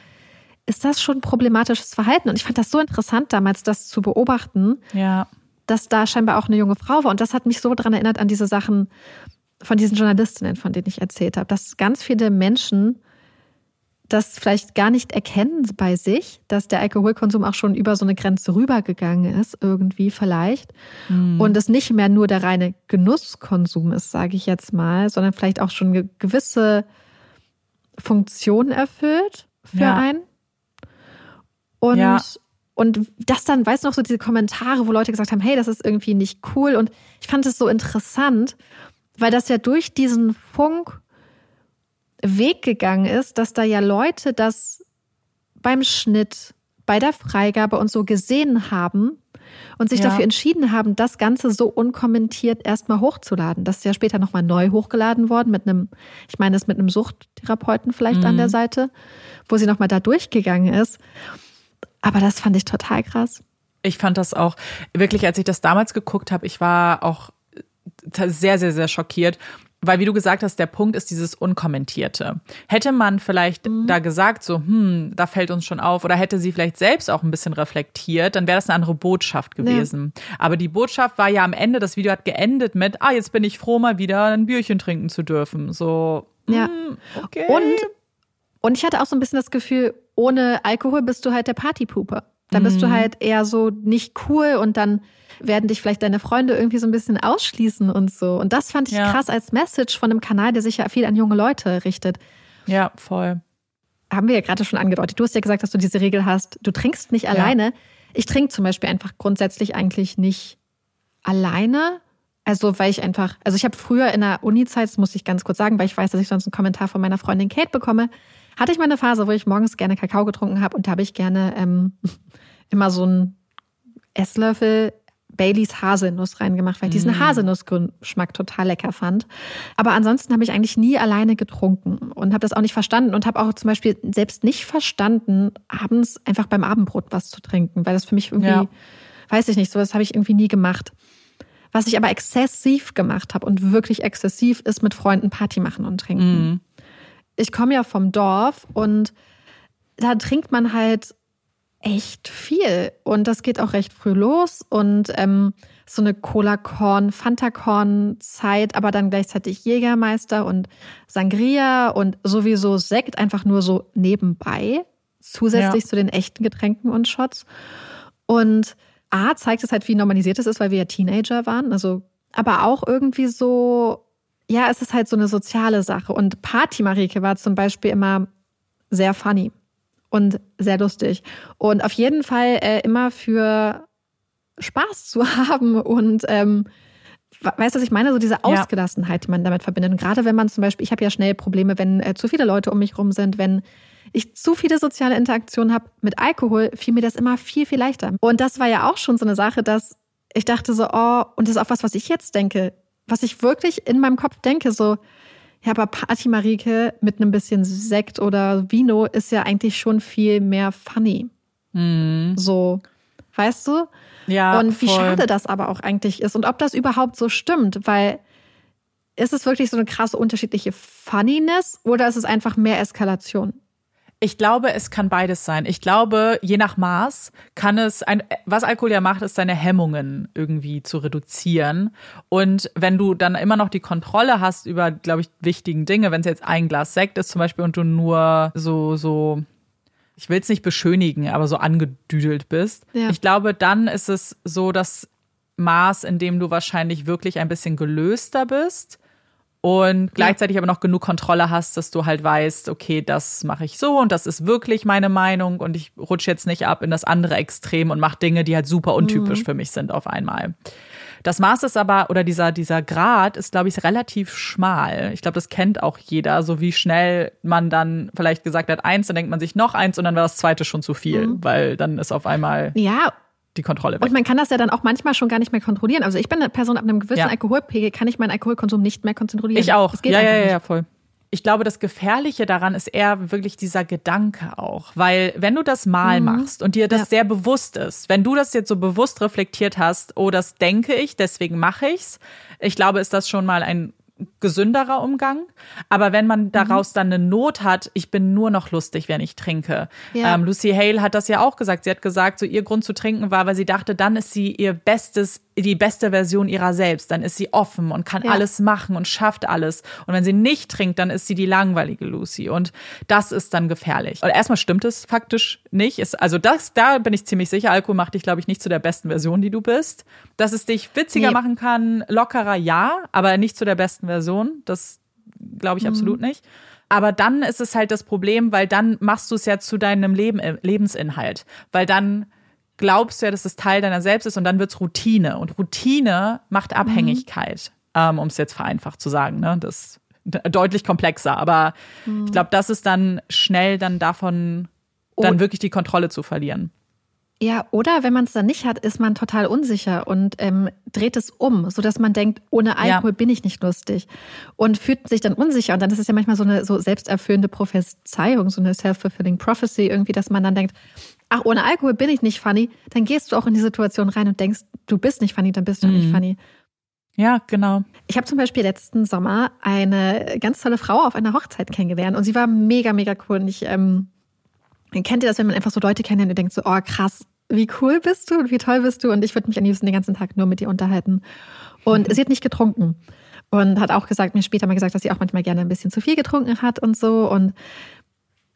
ist das schon problematisches Verhalten. Und ich fand das so interessant damals, das zu beobachten, ja. dass da scheinbar auch eine junge Frau war. Und das hat mich so daran erinnert an diese Sachen von diesen Journalistinnen, von denen ich erzählt habe, dass ganz viele Menschen das vielleicht gar nicht erkennen bei sich, dass der Alkoholkonsum auch schon über so eine Grenze rübergegangen ist, irgendwie vielleicht. Mhm. Und es nicht mehr nur der reine Genusskonsum ist, sage ich jetzt mal, sondern vielleicht auch schon eine gewisse Funktion erfüllt für ja. einen. Und, ja. und das dann, weißt du noch, so diese Kommentare, wo Leute gesagt haben, hey, das ist irgendwie nicht cool. Und ich fand es so interessant, weil das ja durch diesen Funk Weg gegangen ist, dass da ja Leute das beim Schnitt, bei der Freigabe und so gesehen haben und sich ja. dafür entschieden haben, das Ganze so unkommentiert erstmal hochzuladen. Das ist ja später nochmal neu hochgeladen worden mit einem, ich meine es mit einem Suchttherapeuten vielleicht mhm. an der mhm. Seite, wo sie nochmal da durchgegangen ist. Aber das fand ich total krass. Ich fand das auch wirklich, als ich das damals geguckt habe, ich war auch sehr, sehr, sehr schockiert. Weil, wie du gesagt hast, der Punkt ist dieses Unkommentierte. Hätte man vielleicht mhm. da gesagt, so, hm, da fällt uns schon auf, oder hätte sie vielleicht selbst auch ein bisschen reflektiert, dann wäre das eine andere Botschaft gewesen. Ja. Aber die Botschaft war ja am Ende, das Video hat geendet mit, ah, jetzt bin ich froh, mal wieder ein Bierchen trinken zu dürfen. So, ja. Hm, okay. Und, und ich hatte auch so ein bisschen das Gefühl, ohne Alkohol bist du halt der Partypooper. Da bist mhm. du halt eher so nicht cool und dann werden dich vielleicht deine Freunde irgendwie so ein bisschen ausschließen und so. Und das fand ich ja. krass als Message von einem Kanal, der sich ja viel an junge Leute richtet. Ja, voll. Haben wir ja gerade schon angedeutet. Du hast ja gesagt, dass du diese Regel hast. Du trinkst nicht ja. alleine. Ich trinke zum Beispiel einfach grundsätzlich eigentlich nicht alleine. Also, weil ich einfach, also ich habe früher in der Uni-Zeit, das muss ich ganz kurz sagen, weil ich weiß, dass ich sonst einen Kommentar von meiner Freundin Kate bekomme, hatte ich mal eine Phase, wo ich morgens gerne Kakao getrunken habe und da habe ich gerne ähm, immer so einen Esslöffel Baileys Haselnuss reingemacht, weil ich diesen mm. Haselnussgeschmack total lecker fand. Aber ansonsten habe ich eigentlich nie alleine getrunken und habe das auch nicht verstanden und habe auch zum Beispiel selbst nicht verstanden, abends einfach beim Abendbrot was zu trinken, weil das für mich irgendwie, ja. weiß ich nicht, sowas habe ich irgendwie nie gemacht. Was ich aber exzessiv gemacht habe und wirklich exzessiv ist mit Freunden Party machen und trinken. Mm ich komme ja vom Dorf und da trinkt man halt echt viel. Und das geht auch recht früh los. Und ähm, so eine Cola-Korn, Fanta-Korn-Zeit, aber dann gleichzeitig Jägermeister und Sangria und sowieso Sekt einfach nur so nebenbei, zusätzlich ja. zu den echten Getränken und Shots. Und A zeigt es halt, wie normalisiert es ist, weil wir ja Teenager waren. Also, aber auch irgendwie so ja, es ist halt so eine soziale Sache. Und Party Marike war zum Beispiel immer sehr funny und sehr lustig. Und auf jeden Fall äh, immer für Spaß zu haben und ähm, weißt du, was ich meine? So diese Ausgelassenheit, die man damit verbindet. Und gerade wenn man zum Beispiel, ich habe ja schnell Probleme, wenn äh, zu viele Leute um mich rum sind, wenn ich zu viele soziale Interaktionen habe mit Alkohol, fiel mir das immer viel, viel leichter. Und das war ja auch schon so eine Sache, dass ich dachte so, oh, und das ist auch was, was ich jetzt denke, was ich wirklich in meinem Kopf denke, so, ja, aber Party Marike mit einem bisschen Sekt oder Vino ist ja eigentlich schon viel mehr funny. Mhm. So, weißt du? Ja. Und wie voll. schade das aber auch eigentlich ist und ob das überhaupt so stimmt, weil ist es wirklich so eine krasse unterschiedliche Funniness oder ist es einfach mehr Eskalation? Ich glaube, es kann beides sein. Ich glaube, je nach Maß kann es ein, was Alkohol ja macht, ist seine Hemmungen irgendwie zu reduzieren. Und wenn du dann immer noch die Kontrolle hast über, glaube ich, wichtigen Dinge, wenn es jetzt ein Glas Sekt ist zum Beispiel und du nur so, so, ich will es nicht beschönigen, aber so angedüdelt bist. Ja. Ich glaube, dann ist es so das Maß, in dem du wahrscheinlich wirklich ein bisschen gelöster bist und gleichzeitig ja. aber noch genug Kontrolle hast, dass du halt weißt, okay, das mache ich so und das ist wirklich meine Meinung und ich rutsche jetzt nicht ab in das andere Extrem und mache Dinge, die halt super untypisch mhm. für mich sind auf einmal. Das Maß ist aber, oder dieser, dieser Grad ist, glaube ich, relativ schmal. Ich glaube, das kennt auch jeder, so wie schnell man dann vielleicht gesagt hat, eins, dann denkt man sich noch eins und dann war das zweite schon zu viel, mhm. weil dann ist auf einmal. Ja, die Kontrolle weg. Und man kann das ja dann auch manchmal schon gar nicht mehr kontrollieren. Also ich bin eine Person ab einem gewissen ja. Alkoholpegel, kann ich meinen Alkoholkonsum nicht mehr kontrollieren. Ich auch. ja, ja, ja, ja, voll. Ich glaube, das Gefährliche daran ist eher wirklich dieser Gedanke auch. Weil wenn du das mal mhm. machst und dir das ja. sehr bewusst ist, wenn du das jetzt so bewusst reflektiert hast, oh, das denke ich, deswegen mache ich's, ich glaube, ist das schon mal ein gesünderer Umgang. Aber wenn man daraus mhm. dann eine Not hat, ich bin nur noch lustig, wenn ich trinke. Ja. Ähm, Lucy Hale hat das ja auch gesagt. Sie hat gesagt, so ihr Grund zu trinken war, weil sie dachte, dann ist sie ihr bestes die beste Version ihrer selbst. Dann ist sie offen und kann ja. alles machen und schafft alles. Und wenn sie nicht trinkt, dann ist sie die langweilige Lucy. Und das ist dann gefährlich. Und erstmal stimmt es faktisch nicht. Ist, also das, da bin ich ziemlich sicher. Alkohol macht dich, glaube ich, nicht zu der besten Version, die du bist. Dass es dich witziger nee. machen kann, lockerer, ja, aber nicht zu der besten Version. Das glaube ich mhm. absolut nicht. Aber dann ist es halt das Problem, weil dann machst du es ja zu deinem Leben, Lebensinhalt. Weil dann glaubst du ja, dass es Teil deiner selbst ist und dann wird's Routine. Und Routine macht. Abhängigkeit, mhm. ähm, um es jetzt vereinfacht zu sagen. Ne? Das ist deutlich komplexer. Aber mhm. ich glaube, das ist dann schnell dann davon, dann und, wirklich die Kontrolle zu verlieren. Ja, oder wenn man es dann nicht hat, ist man total unsicher und ähm, dreht es um, so dass man denkt, ohne Alkohol ja. bin ich nicht lustig und fühlt sich dann unsicher. Und dann ist es ja manchmal so eine so selbsterfüllende Prophezeiung, so eine self-fulfilling prophecy irgendwie, dass man dann denkt, ach, ohne Alkohol bin ich nicht funny, dann gehst du auch in die Situation rein und denkst, du bist nicht funny, dann bist du mhm. nicht funny. Ja, genau. Ich habe zum Beispiel letzten Sommer eine ganz tolle Frau auf einer Hochzeit kennengelernt und sie war mega, mega cool. Und ich ähm, kennt ihr das, wenn man einfach so Leute kennenlernt und denkt so, oh krass, wie cool bist du und wie toll bist du und ich würde mich am liebsten den ganzen Tag nur mit dir unterhalten. Und mhm. sie hat nicht getrunken und hat auch gesagt, mir später mal gesagt, dass sie auch manchmal gerne ein bisschen zu viel getrunken hat und so und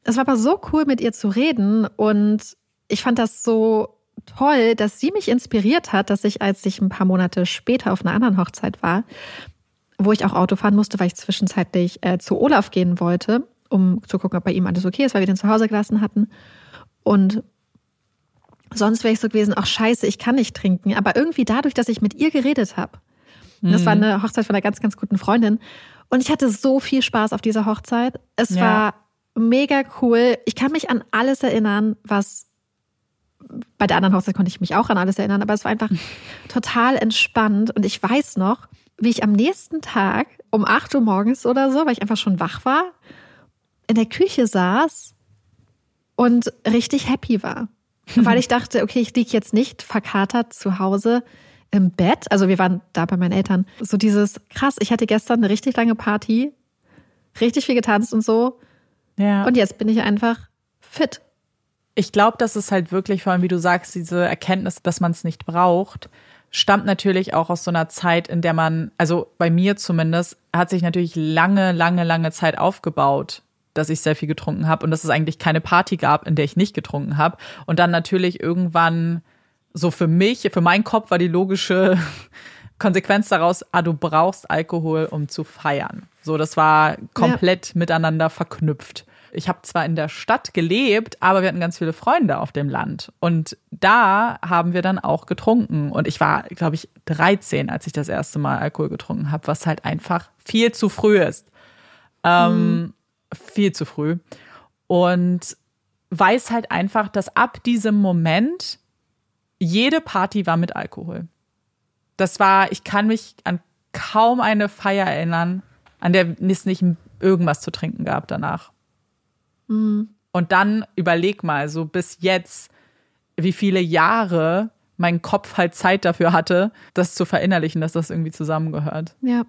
es war aber so cool, mit ihr zu reden und ich fand das so toll, dass sie mich inspiriert hat, dass ich, als ich ein paar Monate später auf einer anderen Hochzeit war, wo ich auch Auto fahren musste, weil ich zwischenzeitlich äh, zu Olaf gehen wollte, um zu gucken, ob bei ihm alles okay ist, weil wir den zu Hause gelassen hatten. Und sonst wäre ich so gewesen, ach scheiße, ich kann nicht trinken. Aber irgendwie dadurch, dass ich mit ihr geredet habe, mhm. das war mhm. eine Hochzeit von einer ganz, ganz guten Freundin. Und ich hatte so viel Spaß auf dieser Hochzeit. Es ja. war mega cool. Ich kann mich an alles erinnern, was bei der anderen Hochzeit konnte ich mich auch an alles erinnern, aber es war einfach total entspannt. Und ich weiß noch, wie ich am nächsten Tag um 8 Uhr morgens oder so, weil ich einfach schon wach war, in der Küche saß und richtig happy war. weil ich dachte, okay, ich liege jetzt nicht verkatert zu Hause im Bett. Also wir waren da bei meinen Eltern. So dieses, krass, ich hatte gestern eine richtig lange Party, richtig viel getanzt und so. Ja. Und jetzt bin ich einfach fit. Ich glaube, dass es halt wirklich, vor allem wie du sagst, diese Erkenntnis, dass man es nicht braucht, stammt natürlich auch aus so einer Zeit, in der man, also bei mir zumindest, hat sich natürlich lange, lange, lange Zeit aufgebaut, dass ich sehr viel getrunken habe und dass es eigentlich keine Party gab, in der ich nicht getrunken habe. Und dann natürlich irgendwann so für mich, für meinen Kopf war die logische Konsequenz daraus, ah, du brauchst Alkohol, um zu feiern. So, das war komplett ja. miteinander verknüpft. Ich habe zwar in der Stadt gelebt, aber wir hatten ganz viele Freunde auf dem Land. Und da haben wir dann auch getrunken. Und ich war, glaube ich, 13, als ich das erste Mal Alkohol getrunken habe, was halt einfach viel zu früh ist. Ähm, mhm. Viel zu früh. Und weiß halt einfach, dass ab diesem Moment jede Party war mit Alkohol. Das war, ich kann mich an kaum eine Feier erinnern, an der es nicht irgendwas zu trinken gab danach. Mhm. Und dann überleg mal, so bis jetzt, wie viele Jahre mein Kopf halt Zeit dafür hatte, das zu verinnerlichen, dass das irgendwie zusammengehört. Ja.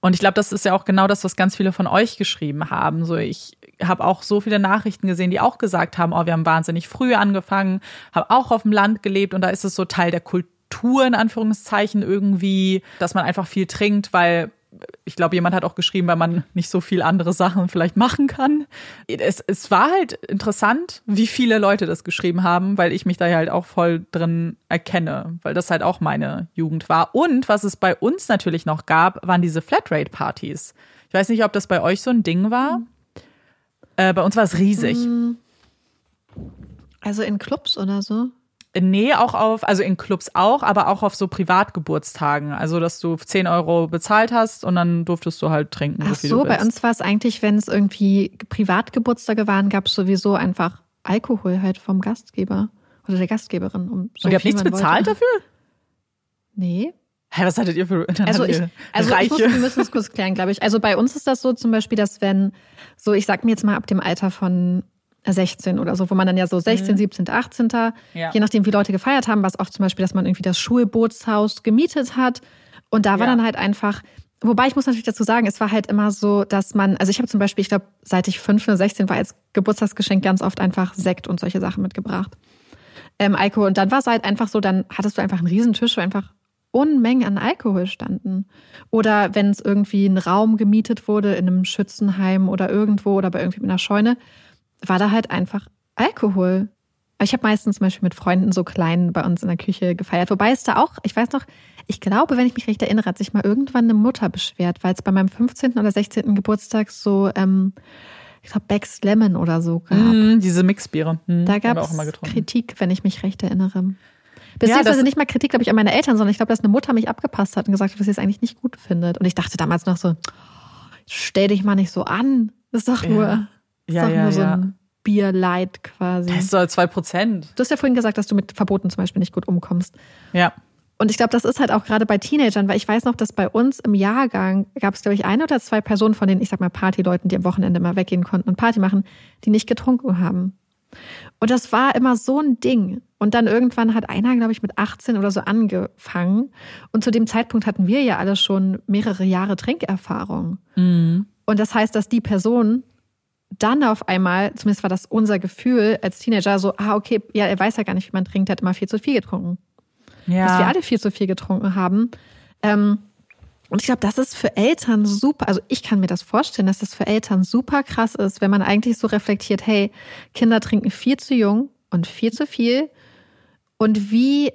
Und ich glaube, das ist ja auch genau das, was ganz viele von euch geschrieben haben. So, ich habe auch so viele Nachrichten gesehen, die auch gesagt haben, oh, wir haben wahnsinnig früh angefangen, habe auch auf dem Land gelebt und da ist es so Teil der Kultur in Anführungszeichen irgendwie, dass man einfach viel trinkt, weil ich glaube, jemand hat auch geschrieben, weil man nicht so viel andere Sachen vielleicht machen kann. Es, es war halt interessant, wie viele Leute das geschrieben haben, weil ich mich da halt auch voll drin erkenne, weil das halt auch meine Jugend war. Und was es bei uns natürlich noch gab, waren diese Flatrate-Partys. Ich weiß nicht, ob das bei euch so ein Ding war. Äh, bei uns war es riesig. Also in Clubs oder so? Nee, auch auf, also in Clubs auch, aber auch auf so Privatgeburtstagen. Also, dass du 10 Euro bezahlt hast und dann durftest du halt trinken. Ach so, bei uns war es eigentlich, wenn es irgendwie Privatgeburtstage waren, gab es sowieso einfach Alkohol halt vom Gastgeber oder der Gastgeberin. Um so und ihr habt nichts bezahlt wollte. dafür? Nee. Hä, was hattet ihr für Also, ich, also Reiche? ich muss, wir müssen es kurz klären, glaube ich. Also bei uns ist das so zum Beispiel, dass wenn, so ich sag mir jetzt mal ab dem Alter von 16 oder so, wo man dann ja so 16, mhm. 17, 18. Ja. Je nachdem, wie Leute gefeiert haben, was oft zum Beispiel, dass man irgendwie das Schulbootshaus gemietet hat. Und da war ja. dann halt einfach, wobei ich muss natürlich dazu sagen, es war halt immer so, dass man, also ich habe zum Beispiel, ich glaube, seit ich 15 oder 16 war, als Geburtstagsgeschenk ganz oft einfach Sekt und solche Sachen mitgebracht. Ähm, Alkohol. Und dann war es halt einfach so, dann hattest du einfach einen Riesentisch, wo einfach Unmengen an Alkohol standen. Oder wenn es irgendwie ein Raum gemietet wurde in einem Schützenheim oder irgendwo oder bei irgendwie mit einer Scheune, war da halt einfach Alkohol. Ich habe meistens zum Beispiel mit Freunden so klein bei uns in der Küche gefeiert. Wobei es da auch, ich weiß noch, ich glaube, wenn ich mich recht erinnere, hat sich mal irgendwann eine Mutter beschwert, weil es bei meinem 15. oder 16. Geburtstag so, ähm, ich glaube, Becks Lemon oder so gab. Mm, diese Mixbiere. Mm, da gab es Kritik, wenn ich mich recht erinnere. Beziehungsweise ja, nicht mal Kritik, glaube ich, an meine Eltern, sondern ich glaube, dass eine Mutter mich abgepasst hat und gesagt hat, dass sie es eigentlich nicht gut findet. Und ich dachte damals noch so, stell dich mal nicht so an. Das ist doch ja. nur ja, ist ja, nur so ja. ein Bierlight quasi. Das ist so zwei Prozent. Du hast ja vorhin gesagt, dass du mit Verboten zum Beispiel nicht gut umkommst. Ja. Und ich glaube, das ist halt auch gerade bei Teenagern, weil ich weiß noch, dass bei uns im Jahrgang gab es, glaube ich, eine oder zwei Personen von den, ich sag mal, Partyleuten, die am Wochenende mal weggehen konnten und Party machen, die nicht getrunken haben. Und das war immer so ein Ding. Und dann irgendwann hat einer, glaube ich, mit 18 oder so angefangen. Und zu dem Zeitpunkt hatten wir ja alle schon mehrere Jahre Trinkerfahrung. Mhm. Und das heißt, dass die Person dann auf einmal, zumindest war das unser Gefühl als Teenager, so, ah, okay, ja, er weiß ja gar nicht, wie man trinkt, er hat immer viel zu viel getrunken. Ja. Dass wir alle viel zu viel getrunken haben. Ähm, und ich glaube, das ist für Eltern super, also ich kann mir das vorstellen, dass das für Eltern super krass ist, wenn man eigentlich so reflektiert, hey, Kinder trinken viel zu jung und viel zu viel. Und wie,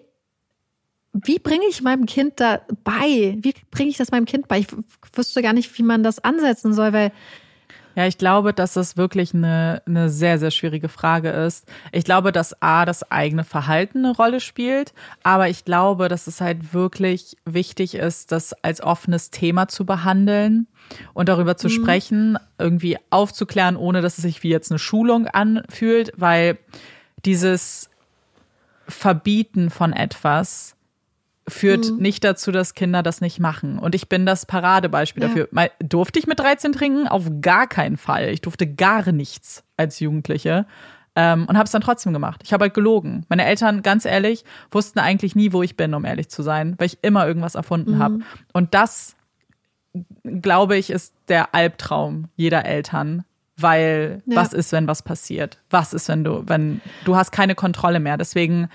wie bringe ich meinem Kind da bei? Wie bringe ich das meinem Kind bei? Ich wüsste gar nicht, wie man das ansetzen soll, weil ja, ich glaube, dass das wirklich eine, eine sehr, sehr schwierige Frage ist. Ich glaube, dass A, das eigene Verhalten eine Rolle spielt, aber ich glaube, dass es halt wirklich wichtig ist, das als offenes Thema zu behandeln und darüber zu mhm. sprechen, irgendwie aufzuklären, ohne dass es sich wie jetzt eine Schulung anfühlt, weil dieses Verbieten von etwas führt mhm. nicht dazu, dass Kinder das nicht machen. Und ich bin das Paradebeispiel ja. dafür. Mal, durfte ich mit 13 trinken? Auf gar keinen Fall. Ich durfte gar nichts als Jugendliche. Ähm, und habe es dann trotzdem gemacht. Ich habe halt gelogen. Meine Eltern, ganz ehrlich, wussten eigentlich nie, wo ich bin, um ehrlich zu sein, weil ich immer irgendwas erfunden mhm. habe. Und das, glaube ich, ist der Albtraum jeder Eltern. Weil ja. was ist, wenn was passiert? Was ist, wenn du, wenn du hast keine Kontrolle mehr? Deswegen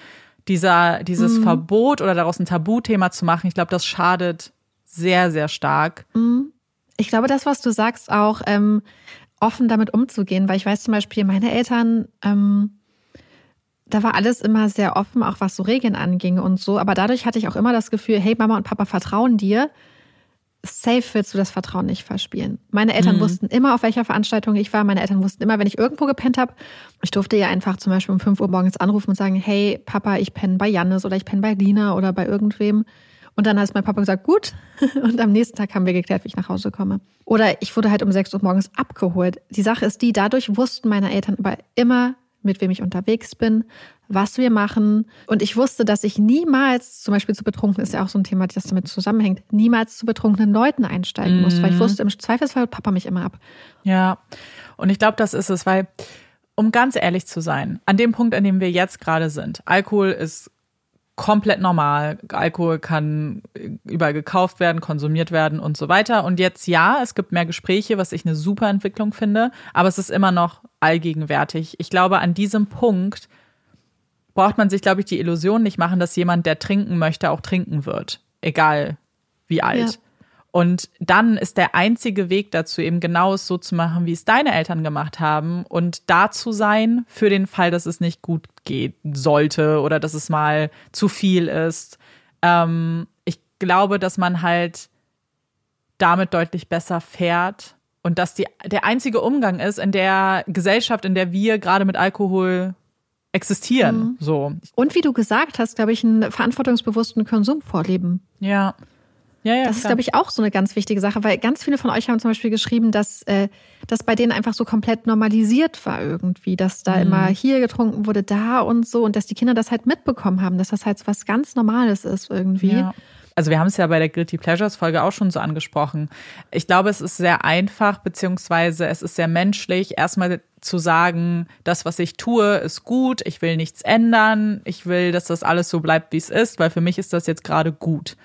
dieser, dieses mhm. Verbot oder daraus ein Tabuthema zu machen, ich glaube, das schadet sehr, sehr stark. Mhm. Ich glaube, das, was du sagst, auch ähm, offen damit umzugehen, weil ich weiß zum Beispiel, meine Eltern, ähm, da war alles immer sehr offen, auch was so Regeln anging und so. Aber dadurch hatte ich auch immer das Gefühl, hey, Mama und Papa vertrauen dir. Safe willst du das Vertrauen nicht verspielen. Meine Eltern mhm. wussten immer, auf welcher Veranstaltung ich war. Meine Eltern wussten immer, wenn ich irgendwo gepennt habe. Ich durfte ja einfach zum Beispiel um 5 Uhr morgens anrufen und sagen, hey Papa, ich penne bei Jannis oder ich penne bei Lina oder bei irgendwem. Und dann hat mein Papa gesagt, gut. Und am nächsten Tag haben wir geklärt, wie ich nach Hause komme. Oder ich wurde halt um 6 Uhr morgens abgeholt. Die Sache ist die, dadurch wussten meine Eltern aber immer, mit wem ich unterwegs bin, was wir machen. Und ich wusste, dass ich niemals, zum Beispiel zu betrunken ist ja auch so ein Thema, das damit zusammenhängt, niemals zu betrunkenen Leuten einsteigen muss, weil ich mhm. wusste, im Zweifelsfall Papa mich immer ab. Ja, und ich glaube, das ist es, weil, um ganz ehrlich zu sein, an dem Punkt, an dem wir jetzt gerade sind, Alkohol ist komplett normal. Alkohol kann überall gekauft werden, konsumiert werden und so weiter. Und jetzt ja, es gibt mehr Gespräche, was ich eine super Entwicklung finde, aber es ist immer noch allgegenwärtig. Ich glaube, an diesem Punkt braucht man sich, glaube ich, die Illusion nicht machen, dass jemand, der trinken möchte, auch trinken wird. Egal wie alt. Ja. Und dann ist der einzige Weg dazu, eben genau es so zu machen, wie es deine Eltern gemacht haben und da zu sein für den Fall, dass es nicht gut geht sollte oder dass es mal zu viel ist. Ähm, ich glaube, dass man halt damit deutlich besser fährt und dass die, der einzige Umgang ist in der Gesellschaft, in der wir gerade mit Alkohol existieren. Mhm. So. Und wie du gesagt hast, glaube ich, einen verantwortungsbewussten Konsum vorleben. Ja. Ja, ja, das ist, glaube ich, auch so eine ganz wichtige Sache, weil ganz viele von euch haben zum Beispiel geschrieben, dass äh, das bei denen einfach so komplett normalisiert war irgendwie, dass da mhm. immer hier getrunken wurde, da und so und dass die Kinder das halt mitbekommen haben, dass das halt so was ganz Normales ist irgendwie. Ja. Also wir haben es ja bei der Guilty Pleasures Folge auch schon so angesprochen. Ich glaube, es ist sehr einfach, beziehungsweise es ist sehr menschlich, erstmal zu sagen, das, was ich tue, ist gut, ich will nichts ändern, ich will, dass das alles so bleibt, wie es ist, weil für mich ist das jetzt gerade gut.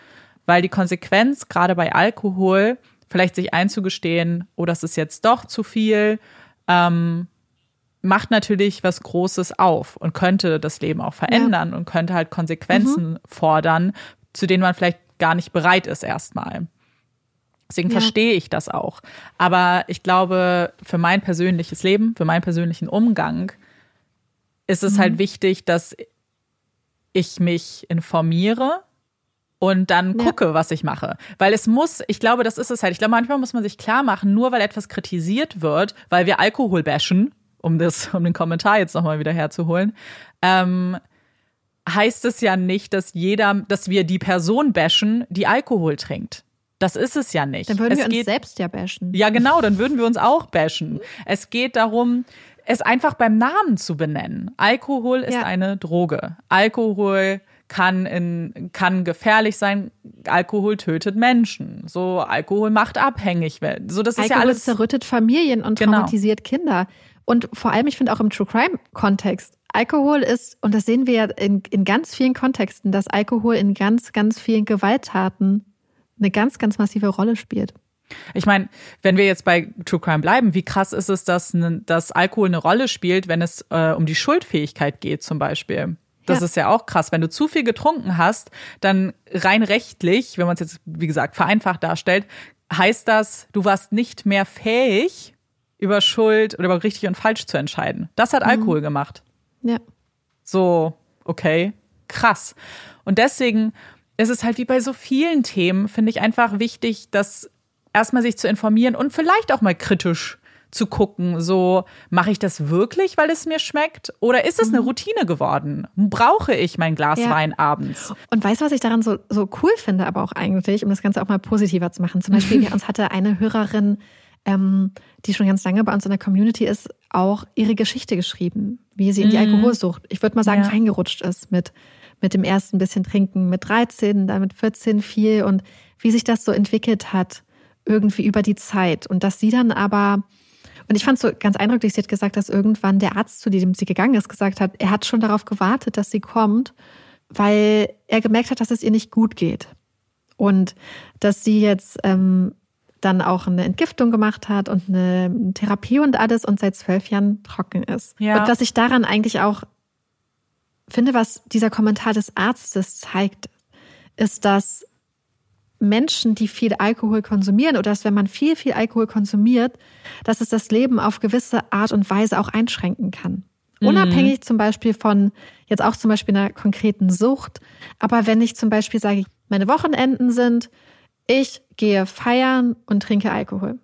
Weil die Konsequenz, gerade bei Alkohol, vielleicht sich einzugestehen, oh, das ist jetzt doch zu viel, ähm, macht natürlich was Großes auf und könnte das Leben auch verändern ja. und könnte halt Konsequenzen mhm. fordern, zu denen man vielleicht gar nicht bereit ist erstmal. Deswegen ja. verstehe ich das auch. Aber ich glaube, für mein persönliches Leben, für meinen persönlichen Umgang ist es halt mhm. halt wichtig, dass ich mich informiere und dann ja. gucke, was ich mache. Weil es muss, ich glaube, das ist es halt. Ich glaube, manchmal muss man sich klar machen, nur weil etwas kritisiert wird, weil wir Alkohol bashen, um das, um den Kommentar jetzt nochmal wieder herzuholen, ähm, heißt es ja nicht, dass jeder, dass wir die Person bashen, die Alkohol trinkt. Das ist es ja nicht. Dann würden es wir uns selbst ja bashen. Ja, genau, dann würden wir uns auch bashen. Es geht darum, es einfach beim Namen zu benennen. Alkohol ist ja. eine Droge. Alkohol kann, in, kann gefährlich sein. Alkohol tötet Menschen. So, Alkohol macht abhängig. So, das ist Alkohol ja alles. zerrüttet Familien und genau. traumatisiert Kinder. Und vor allem, ich finde auch im True Crime Kontext, Alkohol ist, und das sehen wir ja in, in ganz vielen Kontexten, dass Alkohol in ganz, ganz vielen Gewalttaten eine ganz, ganz massive Rolle spielt. Ich meine, wenn wir jetzt bei True Crime bleiben, wie krass ist es, dass, dass Alkohol eine Rolle spielt, wenn es äh, um die Schuldfähigkeit geht, zum Beispiel? Das ja. ist ja auch krass. Wenn du zu viel getrunken hast, dann rein rechtlich, wenn man es jetzt, wie gesagt, vereinfacht darstellt, heißt das, du warst nicht mehr fähig, über Schuld oder über richtig und falsch zu entscheiden. Das hat mhm. Alkohol gemacht. Ja. So, okay, krass. Und deswegen ist es halt wie bei so vielen Themen, finde ich einfach wichtig, dass erstmal sich zu informieren und vielleicht auch mal kritisch zu gucken, so mache ich das wirklich, weil es mir schmeckt oder ist es eine mhm. Routine geworden? Brauche ich mein Glas ja. Wein abends? Und weißt du, was ich daran so, so cool finde, aber auch eigentlich, um das Ganze auch mal positiver zu machen? Zum Beispiel, uns hatte eine Hörerin, ähm, die schon ganz lange bei uns in der Community ist, auch ihre Geschichte geschrieben, wie sie in die mhm. Alkoholsucht, ich würde mal sagen, ja. reingerutscht ist mit mit dem ersten bisschen trinken, mit 13, dann mit 14 viel und wie sich das so entwickelt hat, irgendwie über die Zeit. Und dass sie dann aber, und ich fand es so ganz eindrücklich, sie hat gesagt, dass irgendwann der Arzt, zu dem sie gegangen ist, gesagt hat, er hat schon darauf gewartet, dass sie kommt, weil er gemerkt hat, dass es ihr nicht gut geht. Und dass sie jetzt ähm, dann auch eine Entgiftung gemacht hat und eine Therapie und alles und seit zwölf Jahren trocken ist. Ja. Und was ich daran eigentlich auch finde, was dieser Kommentar des Arztes zeigt, ist, dass Menschen, die viel Alkohol konsumieren oder dass wenn man viel, viel Alkohol konsumiert, dass es das Leben auf gewisse Art und Weise auch einschränken kann. Mhm. Unabhängig zum Beispiel von jetzt auch zum Beispiel einer konkreten Sucht. Aber wenn ich zum Beispiel sage, meine Wochenenden sind ich gehe feiern und trinke Alkohol.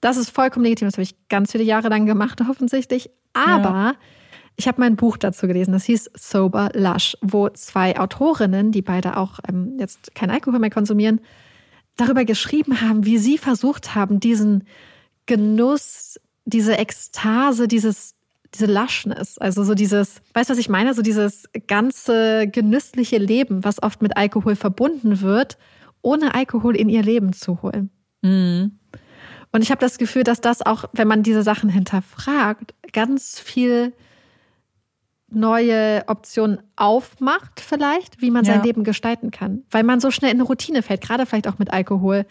Das ist vollkommen legitim. Das habe ich ganz viele Jahre lang gemacht, offensichtlich. Aber ja. Ich habe mein Buch dazu gelesen. Das hieß Sober Lush, wo zwei Autorinnen, die beide auch ähm, jetzt kein Alkohol mehr konsumieren, darüber geschrieben haben, wie sie versucht haben, diesen Genuss, diese Ekstase, dieses diese Lushnesss, also so dieses, weißt du, was ich meine? So dieses ganze genüssliche Leben, was oft mit Alkohol verbunden wird, ohne Alkohol in ihr Leben zu holen. Mhm. Und ich habe das Gefühl, dass das auch, wenn man diese Sachen hinterfragt, ganz viel neue Optionen aufmacht, vielleicht, wie man ja. sein Leben gestalten kann. Weil man so schnell in eine Routine fällt, gerade vielleicht auch mit Alkohol,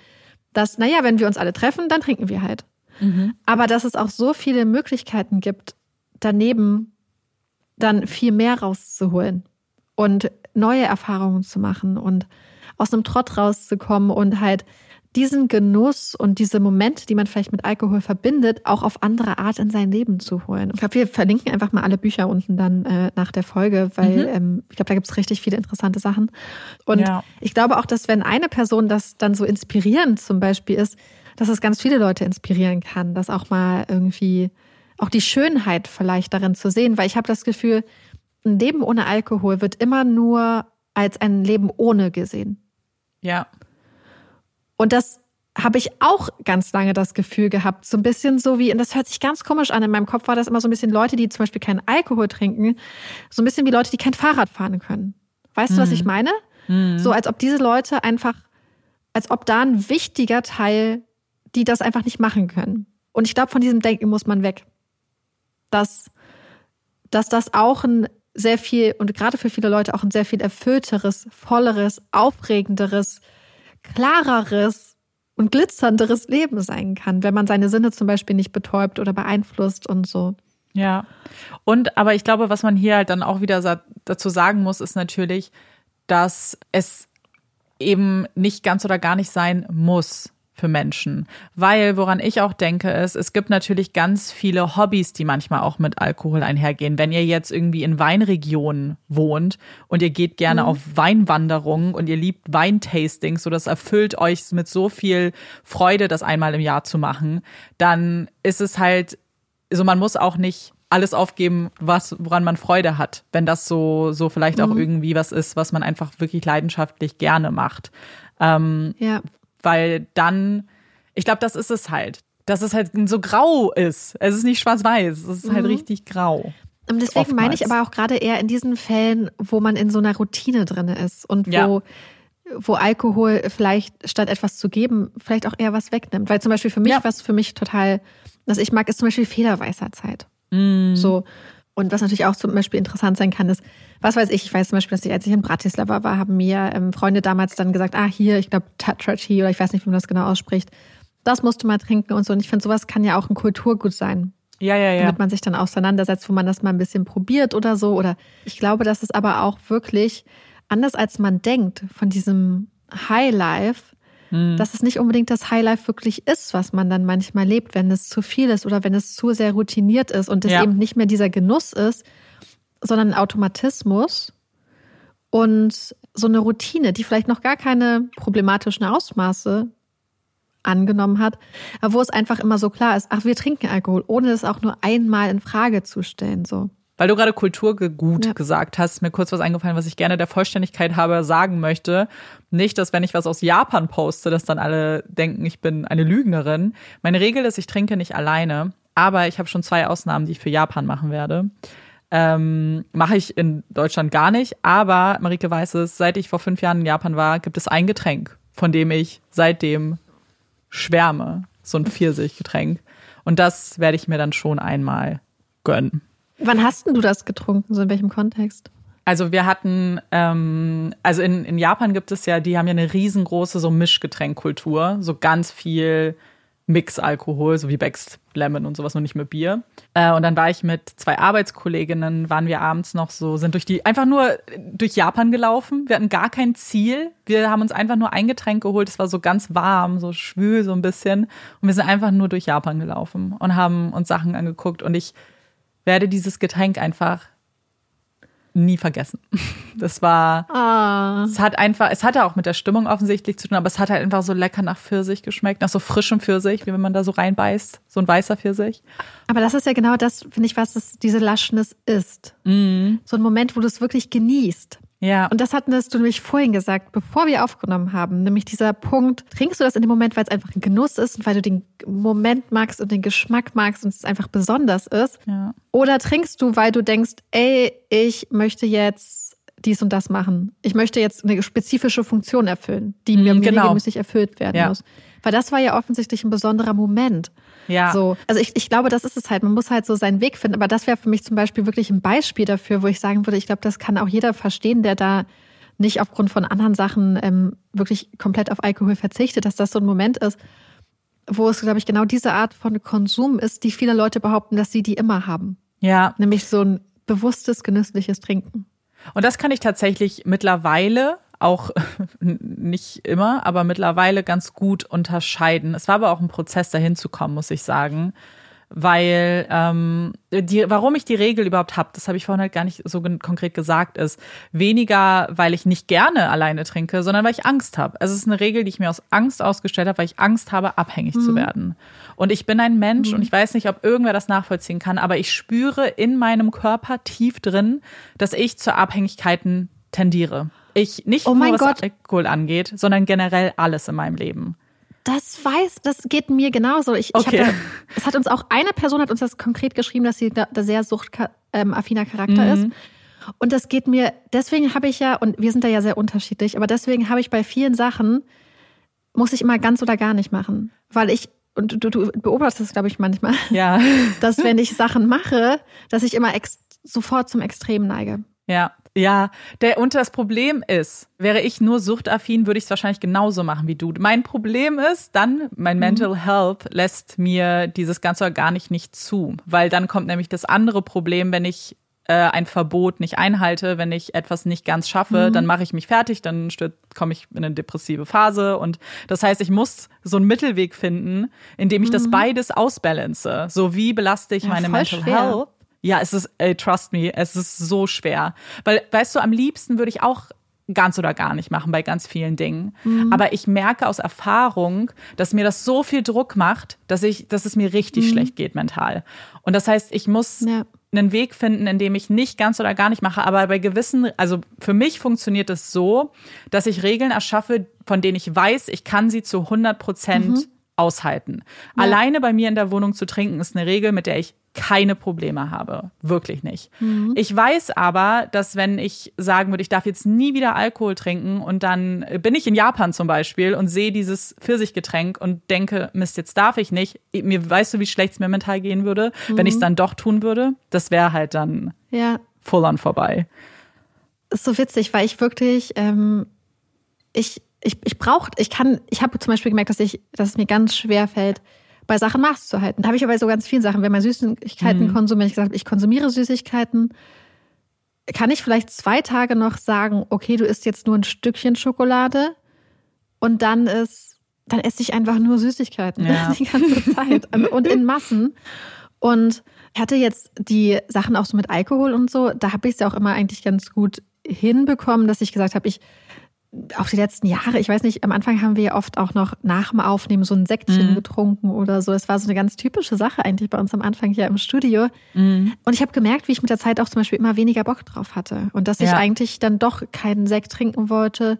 dass, naja, wenn wir uns alle treffen, dann trinken wir halt. Mhm. Aber dass es auch so viele Möglichkeiten gibt, daneben dann viel mehr rauszuholen und neue Erfahrungen zu machen und aus einem Trott rauszukommen und halt diesen Genuss und diese Momente, die man vielleicht mit Alkohol verbindet, auch auf andere Art in sein Leben zu holen. Ich glaube, wir verlinken einfach mal alle Bücher unten dann äh, nach der Folge, weil mhm. ähm, ich glaube, da gibt es richtig viele interessante Sachen. Und ja. ich glaube auch, dass wenn eine Person das dann so inspirierend zum Beispiel ist, dass es ganz viele Leute inspirieren kann, das auch mal irgendwie auch die Schönheit vielleicht darin zu sehen, weil ich habe das Gefühl, ein Leben ohne Alkohol wird immer nur als ein Leben ohne gesehen. Ja. Und das habe ich auch ganz lange das Gefühl gehabt, so ein bisschen so wie, und das hört sich ganz komisch an, in meinem Kopf war das immer so ein bisschen Leute, die zum Beispiel keinen Alkohol trinken, so ein bisschen wie Leute, die kein Fahrrad fahren können. Weißt mhm. du, was ich mhm. meine? Mhm. So als ob diese Leute einfach, als ob da ein wichtiger Teil, die das einfach nicht machen können. Und ich glaube, von diesem Denken muss man weg dass, dass das auch ein sehr viel und gerade für viele Leute auch ein sehr viel erfüllteres, volleres, aufregenderes, klareres und glitzernderes Leben sein kann, wenn man seine Sinne zum Beispiel nicht betäubt oder beeinflusst und so. Ja. Und aber ich glaube, was man hier halt dann auch wieder dazu sagen muss, ist natürlich, dass es eben nicht ganz oder gar nicht sein muss für Menschen. Weil, woran ich auch denke, ist, es gibt natürlich ganz viele Hobbys, die manchmal auch mit Alkohol einhergehen. Wenn ihr jetzt irgendwie in Weinregionen wohnt und ihr geht gerne mhm. auf Weinwanderungen und ihr liebt Weintastings, so das erfüllt euch mit so viel Freude, das einmal im Jahr zu machen, dann ist es halt, so man muss auch nicht alles aufgeben, was, woran man Freude hat, wenn das so, so vielleicht mhm. auch irgendwie was ist, was man einfach wirklich leidenschaftlich gerne macht. Ähm, ja weil dann, ich glaube, das ist es halt. Dass es halt so grau ist. Es ist nicht schwarz-weiß, es ist halt mhm. halt richtig grau. Und deswegen Oftmals. meine ich aber auch gerade eher in diesen Fällen, wo man in so einer Routine drin ist und wo, ja. wo Alkohol vielleicht statt etwas zu geben, vielleicht auch eher was wegnimmt. Weil zum Beispiel für mich, ja. was für mich total, was ich mag, ist zum Beispiel Federweißer Zeit. Mm. So. Und was natürlich auch zum Beispiel interessant sein kann, ist, was weiß ich, ich weiß zum Beispiel, dass ich, als ich in Bratislava war, haben mir ähm, Freunde damals dann gesagt, ah, hier, ich glaube, Tatra Tea oder ich weiß nicht, wie man das genau ausspricht, das musst du mal trinken und so. Und ich finde, sowas kann ja auch ein Kulturgut sein. Ja, ja, ja. Damit man sich dann auseinandersetzt, wo man das mal ein bisschen probiert oder so. Oder ich glaube, dass es aber auch wirklich anders als man denkt von diesem Highlife Mhm. dass es nicht unbedingt das Highlife wirklich ist, was man dann manchmal lebt, wenn es zu viel ist oder wenn es zu sehr routiniert ist und es ja. eben nicht mehr dieser Genuss ist, sondern ein Automatismus und so eine Routine, die vielleicht noch gar keine problematischen Ausmaße angenommen hat, aber wo es einfach immer so klar ist, ach, wir trinken Alkohol, ohne es auch nur einmal in Frage zu stellen, so. Weil du gerade Kulturgut ja. gesagt hast, mir kurz was eingefallen, was ich gerne der Vollständigkeit habe sagen möchte. Nicht, dass wenn ich was aus Japan poste, dass dann alle denken, ich bin eine Lügnerin. Meine Regel ist, ich trinke nicht alleine, aber ich habe schon zwei Ausnahmen, die ich für Japan machen werde. Ähm, Mache ich in Deutschland gar nicht, aber Marike weiß es, seit ich vor fünf Jahren in Japan war, gibt es ein Getränk, von dem ich seitdem schwärme. So ein Pfirsichgetränk. Und das werde ich mir dann schon einmal gönnen. Wann hast du das getrunken? So in welchem Kontext? Also wir hatten, ähm, also in, in Japan gibt es ja, die haben ja eine riesengroße so Mischgetränkkultur, so ganz viel Mix-Alkohol, so wie Becks Lemon und sowas, nur nicht mit Bier. Äh, und dann war ich mit zwei Arbeitskolleginnen, waren wir abends noch so, sind durch die, einfach nur durch Japan gelaufen. Wir hatten gar kein Ziel. Wir haben uns einfach nur ein Getränk geholt. Es war so ganz warm, so schwül, so ein bisschen. Und wir sind einfach nur durch Japan gelaufen und haben uns Sachen angeguckt. Und ich werde dieses Getränk einfach nie vergessen. Das war, Ah. es hat einfach, es hatte auch mit der Stimmung offensichtlich zu tun, aber es hat halt einfach so lecker nach Pfirsich geschmeckt, nach so frischem Pfirsich, wie wenn man da so reinbeißt, so ein weißer Pfirsich. Aber das ist ja genau das, finde ich, was es, diese Laschness ist. Mhm. So ein Moment, wo du es wirklich genießt. Ja. Und das hattest du nämlich vorhin gesagt, bevor wir aufgenommen haben, nämlich dieser Punkt, trinkst du das in dem Moment, weil es einfach ein Genuss ist und weil du den Moment magst und den Geschmack magst und es einfach besonders ist? ja. Oder trinkst du, weil du denkst, ey, ich möchte jetzt dies und das machen. Ich möchte jetzt eine spezifische Funktion erfüllen, die mir Mhm, mir genau. regelmäßig erfüllt werden Ja. muss. Weil das war ja offensichtlich ein besonderer Moment. Ja. So, also ich, ich glaube, das ist es halt. Man muss halt so seinen Weg finden. Aber das wäre für mich zum Beispiel wirklich ein Beispiel dafür, wo ich sagen würde, ich glaube, das kann auch jeder verstehen, der da nicht aufgrund von anderen Sachen ähm, wirklich komplett auf Alkohol verzichtet, dass das so ein Moment ist, wo es, glaube ich, genau diese Art von Konsum ist, die viele Leute behaupten, dass sie die immer haben. Ja. Nämlich so ein bewusstes, genüssliches Trinken. Und das kann ich tatsächlich mittlerweile auch nicht immer, aber mittlerweile ganz gut unterscheiden. Es war aber auch ein Prozess, dahin zu kommen, muss ich sagen. Weil ähm, die, warum ich die Regel überhaupt habe, das habe ich vorhin halt gar nicht so konkret gesagt, ist weniger, weil ich nicht gerne alleine trinke, sondern weil ich Angst habe. Es ist eine Regel, die ich mir aus Angst ausgestellt habe, weil ich Angst habe, abhängig zu werden. Und ich bin ein Mensch und ich weiß nicht, ob irgendwer das nachvollziehen kann, aber ich spüre in meinem Körper tief drin, dass ich zu Abhängigkeiten tendiere. Ich nicht Oh nur was Gott. Alkohol angeht, sondern generell alles in meinem Leben. Das weiß, das geht mir genauso. Ich, Okay. ich hab da, es hat uns auch eine Person hat uns das konkret geschrieben, dass sie da, da sehr suchtaffiner Charakter Mhm. ist. Und das geht mir, deswegen habe ich ja, und wir sind da ja sehr unterschiedlich, aber deswegen habe ich bei vielen Sachen, muss ich immer ganz oder gar nicht machen. Weil ich, und du, du beobachtest das, glaube ich, manchmal, Ja, dass wenn ich Sachen mache, dass ich immer sofort zum Extrem neige. ja, ja. Der, und das Problem ist, wäre ich nur suchtaffin, würde ich es wahrscheinlich genauso machen wie du. Mein Problem ist dann, mein Mental Health lässt mir dieses Ganze gar nicht nicht zu, weil dann kommt nämlich das andere Problem, wenn ich äh, ein Verbot nicht einhalte, wenn ich etwas nicht ganz schaffe, dann mache ich mich fertig, dann komme ich in eine depressive Phase und das heißt, ich muss so einen Mittelweg finden, in dem ich das beides ausbalance. So wie belaste ich Ja, meine Mental schwer. Health ja, es ist, ey, trust me, es ist so schwer. Weil, weißt du, am liebsten würde ich auch ganz oder gar nicht machen bei ganz vielen Dingen. Mhm. Aber ich merke aus Erfahrung, dass mir das so viel Druck macht, dass ich, dass es mir richtig schlecht geht mental. Und das heißt, ich muss Mhm. Ja. einen Weg finden, in dem ich nicht ganz oder gar nicht mache, aber bei gewissen, also für mich funktioniert es so, dass ich Regeln erschaffe, von denen ich weiß, ich kann sie zu 100 Prozent Mhm. aushalten. Alleine bei mir in der Wohnung zu trinken ist eine Regel, mit der ich keine Probleme habe. Wirklich nicht. Mhm. Ich weiß aber, dass wenn ich sagen würde, ich darf jetzt nie wieder Alkohol trinken und dann bin ich in Japan zum Beispiel und sehe dieses Pfirsichgetränk und denke, Mist, jetzt darf ich nicht. Mir weißt du, wie schlecht es mir mental gehen würde, wenn ich es dann doch tun würde? Das wäre halt dann Ja, full on vorbei. ist so witzig, weil ich wirklich, ähm, ich, ich, ich brauche, ich kann, ich habe zum Beispiel gemerkt, dass ich, dass es mir ganz schwer fällt, bei Sachen Maß zu halten. Da habe ich aber so ganz vielen Sachen, wenn man Süßigkeiten konsumiert, wenn ich gesagt ich konsumiere Süßigkeiten, kann ich vielleicht zwei Tage noch sagen, okay, du isst jetzt nur ein Stückchen Schokolade und dann ist, dann esse ich einfach nur Süßigkeiten Ja. die ganze Zeit und in Massen. Und ich hatte jetzt die Sachen auch so mit Alkohol und so, da habe ich es ja auch immer eigentlich ganz gut hinbekommen, dass ich gesagt habe, ich auch die letzten Jahre, ich weiß nicht, am Anfang haben wir ja oft auch noch nach dem Aufnehmen so ein Säckchen getrunken oder so. Das war so eine ganz typische Sache eigentlich bei uns am Anfang hier im Studio. Und ich habe gemerkt, wie ich mit der Zeit auch zum Beispiel immer weniger Bock drauf hatte und dass ich Ja. eigentlich dann doch keinen Sekt trinken wollte.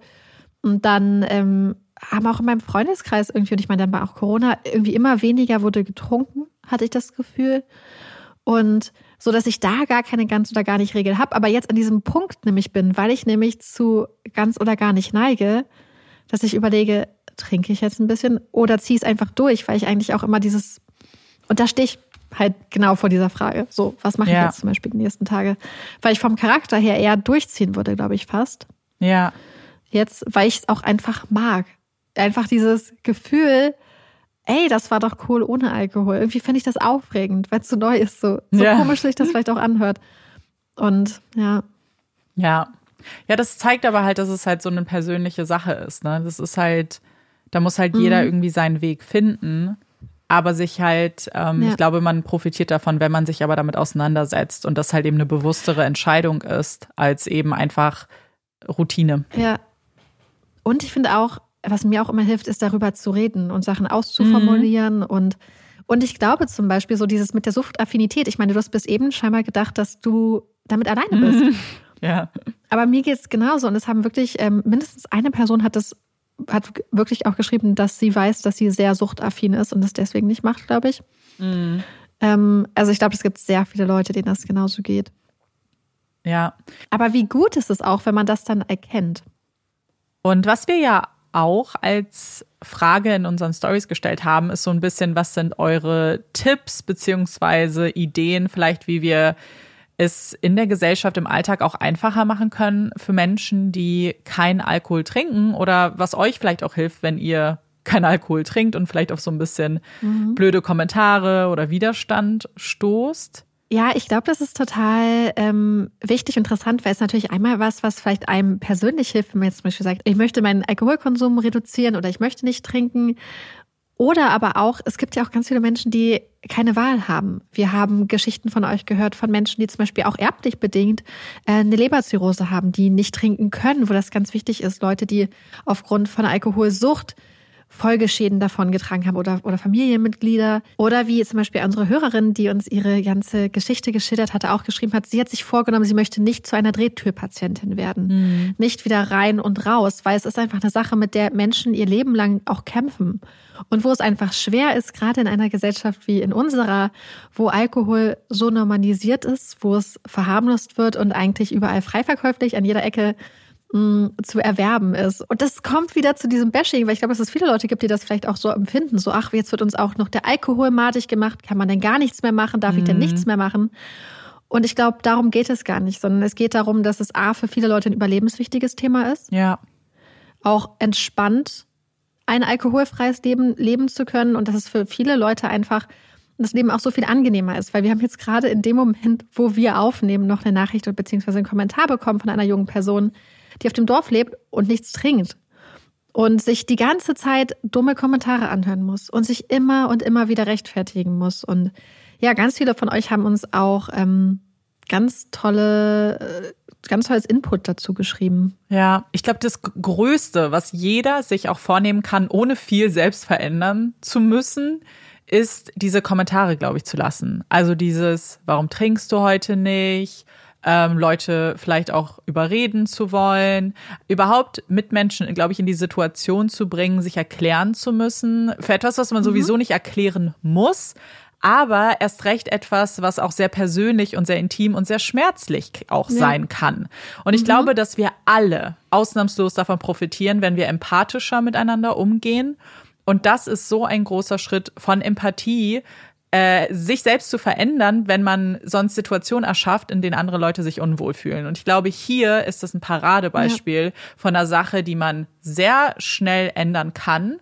Und dann ähm, haben auch in meinem Freundeskreis irgendwie, und ich meine, dann war auch Corona, irgendwie immer weniger wurde getrunken, hatte ich das Gefühl. Und so, dass ich da gar keine ganz oder gar nicht Regel habe, aber jetzt an diesem Punkt nämlich bin, weil ich nämlich zu ganz oder gar nicht neige, dass ich überlege, trinke ich jetzt ein bisschen oder ziehe es einfach durch, weil ich eigentlich auch immer dieses, und da stehe ich halt genau vor dieser Frage. So, was mache ich Ja. jetzt zum Beispiel die nächsten Tage? Weil ich vom Charakter her eher durchziehen würde, glaube ich, fast Ja. jetzt, weil ich es auch einfach mag. Einfach dieses Gefühl, ey, das war doch cool ohne Alkohol. Irgendwie finde ich das aufregend, weil es so neu ist, so, so Ja. komisch sich das vielleicht auch anhört. Und ja, Ja. Ja, das zeigt aber halt, dass es halt so eine persönliche Sache ist. Ne? Das ist halt, da muss halt jeder irgendwie seinen Weg finden. aber sich halt, ähm, ja. ich glaube, man profitiert davon, wenn man sich aber damit auseinandersetzt und das halt eben eine bewusstere Entscheidung ist, als eben einfach Routine. Ja. Und ich finde auch, was mir auch immer hilft, ist darüber zu reden und Sachen auszuformulieren mhm. und und ich glaube zum Beispiel so dieses mit der Suchtaffinität. Ich meine, du hast bis eben scheinbar gedacht, dass du damit alleine bist. Mhm. Ja. Aber mir geht es genauso. Und es haben wirklich, ähm, mindestens eine Person hat das, hat wirklich auch geschrieben, dass sie weiß, dass sie sehr suchtaffin ist und das deswegen nicht macht, glaube ich. Mhm. Ähm, also ich glaube, es gibt sehr viele Leute, denen das genauso geht. Ja. Aber wie gut ist es auch, wenn man das dann erkennt? Und was wir ja auch als Frage in unseren Stories gestellt haben, ist so ein bisschen, was sind eure Tipps beziehungsweise Ideen, vielleicht wie wir es in der Gesellschaft im Alltag auch einfacher machen können für Menschen, die keinen Alkohol trinken oder was euch vielleicht auch hilft, wenn ihr keinen Alkohol trinkt und vielleicht auf so ein bisschen mhm. blöde Kommentare oder Widerstand stoßt. Ja, ich glaube, das ist total ähm, wichtig interessant, weil es natürlich einmal was, was vielleicht einem persönlich hilft, wenn man jetzt zum Beispiel sagt, ich möchte meinen Alkoholkonsum reduzieren oder ich möchte nicht trinken. Oder aber auch, es gibt ja auch ganz viele Menschen, die keine Wahl haben. Wir haben Geschichten von euch gehört von Menschen, die zum Beispiel auch erblich bedingt äh, eine Leberzirrhose haben, die nicht trinken können, wo das ganz wichtig ist. Leute, die aufgrund von Alkoholsucht Folgeschäden davon getragen haben oder, oder Familienmitglieder. Oder wie zum Beispiel unsere Hörerin, die uns ihre ganze Geschichte geschildert hatte, auch geschrieben hat, sie hat sich vorgenommen, sie möchte nicht zu einer Drehtürpatientin werden. Mhm. Nicht wieder rein und raus, weil es ist einfach eine Sache, mit der Menschen ihr Leben lang auch kämpfen. Und wo es einfach schwer ist, gerade in einer Gesellschaft wie in unserer, wo Alkohol so normalisiert ist, wo es verharmlost wird und eigentlich überall frei verkäuflich an jeder Ecke zu erwerben ist. Und das kommt wieder zu diesem Bashing, weil ich glaube, dass es viele Leute gibt, die das vielleicht auch so empfinden. So, ach, jetzt wird uns auch noch der Alkohol madig gemacht. Kann man denn gar nichts mehr machen? Darf ich denn nichts mhm. mehr machen? Und ich glaube, darum geht es gar nicht, sondern es geht darum, dass es A, für viele Leute ein überlebenswichtiges Thema ist. Ja. Auch entspannt ein alkoholfreies Leben leben zu können und dass es für viele Leute einfach das Leben auch so viel angenehmer ist, weil wir haben jetzt gerade in dem Moment, wo wir aufnehmen, noch eine Nachricht oder beziehungsweise einen Kommentar bekommen von einer jungen Person, die auf dem Dorf lebt und nichts trinkt und sich die ganze Zeit dumme Kommentare anhören muss und sich immer und immer wieder rechtfertigen muss. Und ja, ganz viele von euch haben uns auch ähm, ganz tolle, äh, ganz tolles Input dazu geschrieben. Ja, ich glaube, das Größte, was jeder sich auch vornehmen kann, ohne viel selbst verändern zu müssen, ist diese Kommentare, glaube ich, zu lassen. Also dieses, warum trinkst du heute nicht? Ähm, Leute vielleicht auch überreden zu wollen, überhaupt Mitmenschen, glaube ich, in die Situation zu bringen, sich erklären zu müssen für etwas, was man mhm. sowieso nicht erklären muss, aber erst recht etwas, was auch sehr persönlich und sehr intim und sehr schmerzlich auch ja. sein kann. Und ich mhm. glaube, dass wir alle ausnahmslos davon profitieren, wenn wir empathischer miteinander umgehen. Und das ist so ein großer Schritt von Empathie, äh, sich selbst zu verändern, wenn man sonst Situationen erschafft, in denen andere Leute sich unwohl fühlen. Und ich glaube, hier ist das ein Paradebeispiel ja. von einer Sache, die man sehr schnell ändern kann,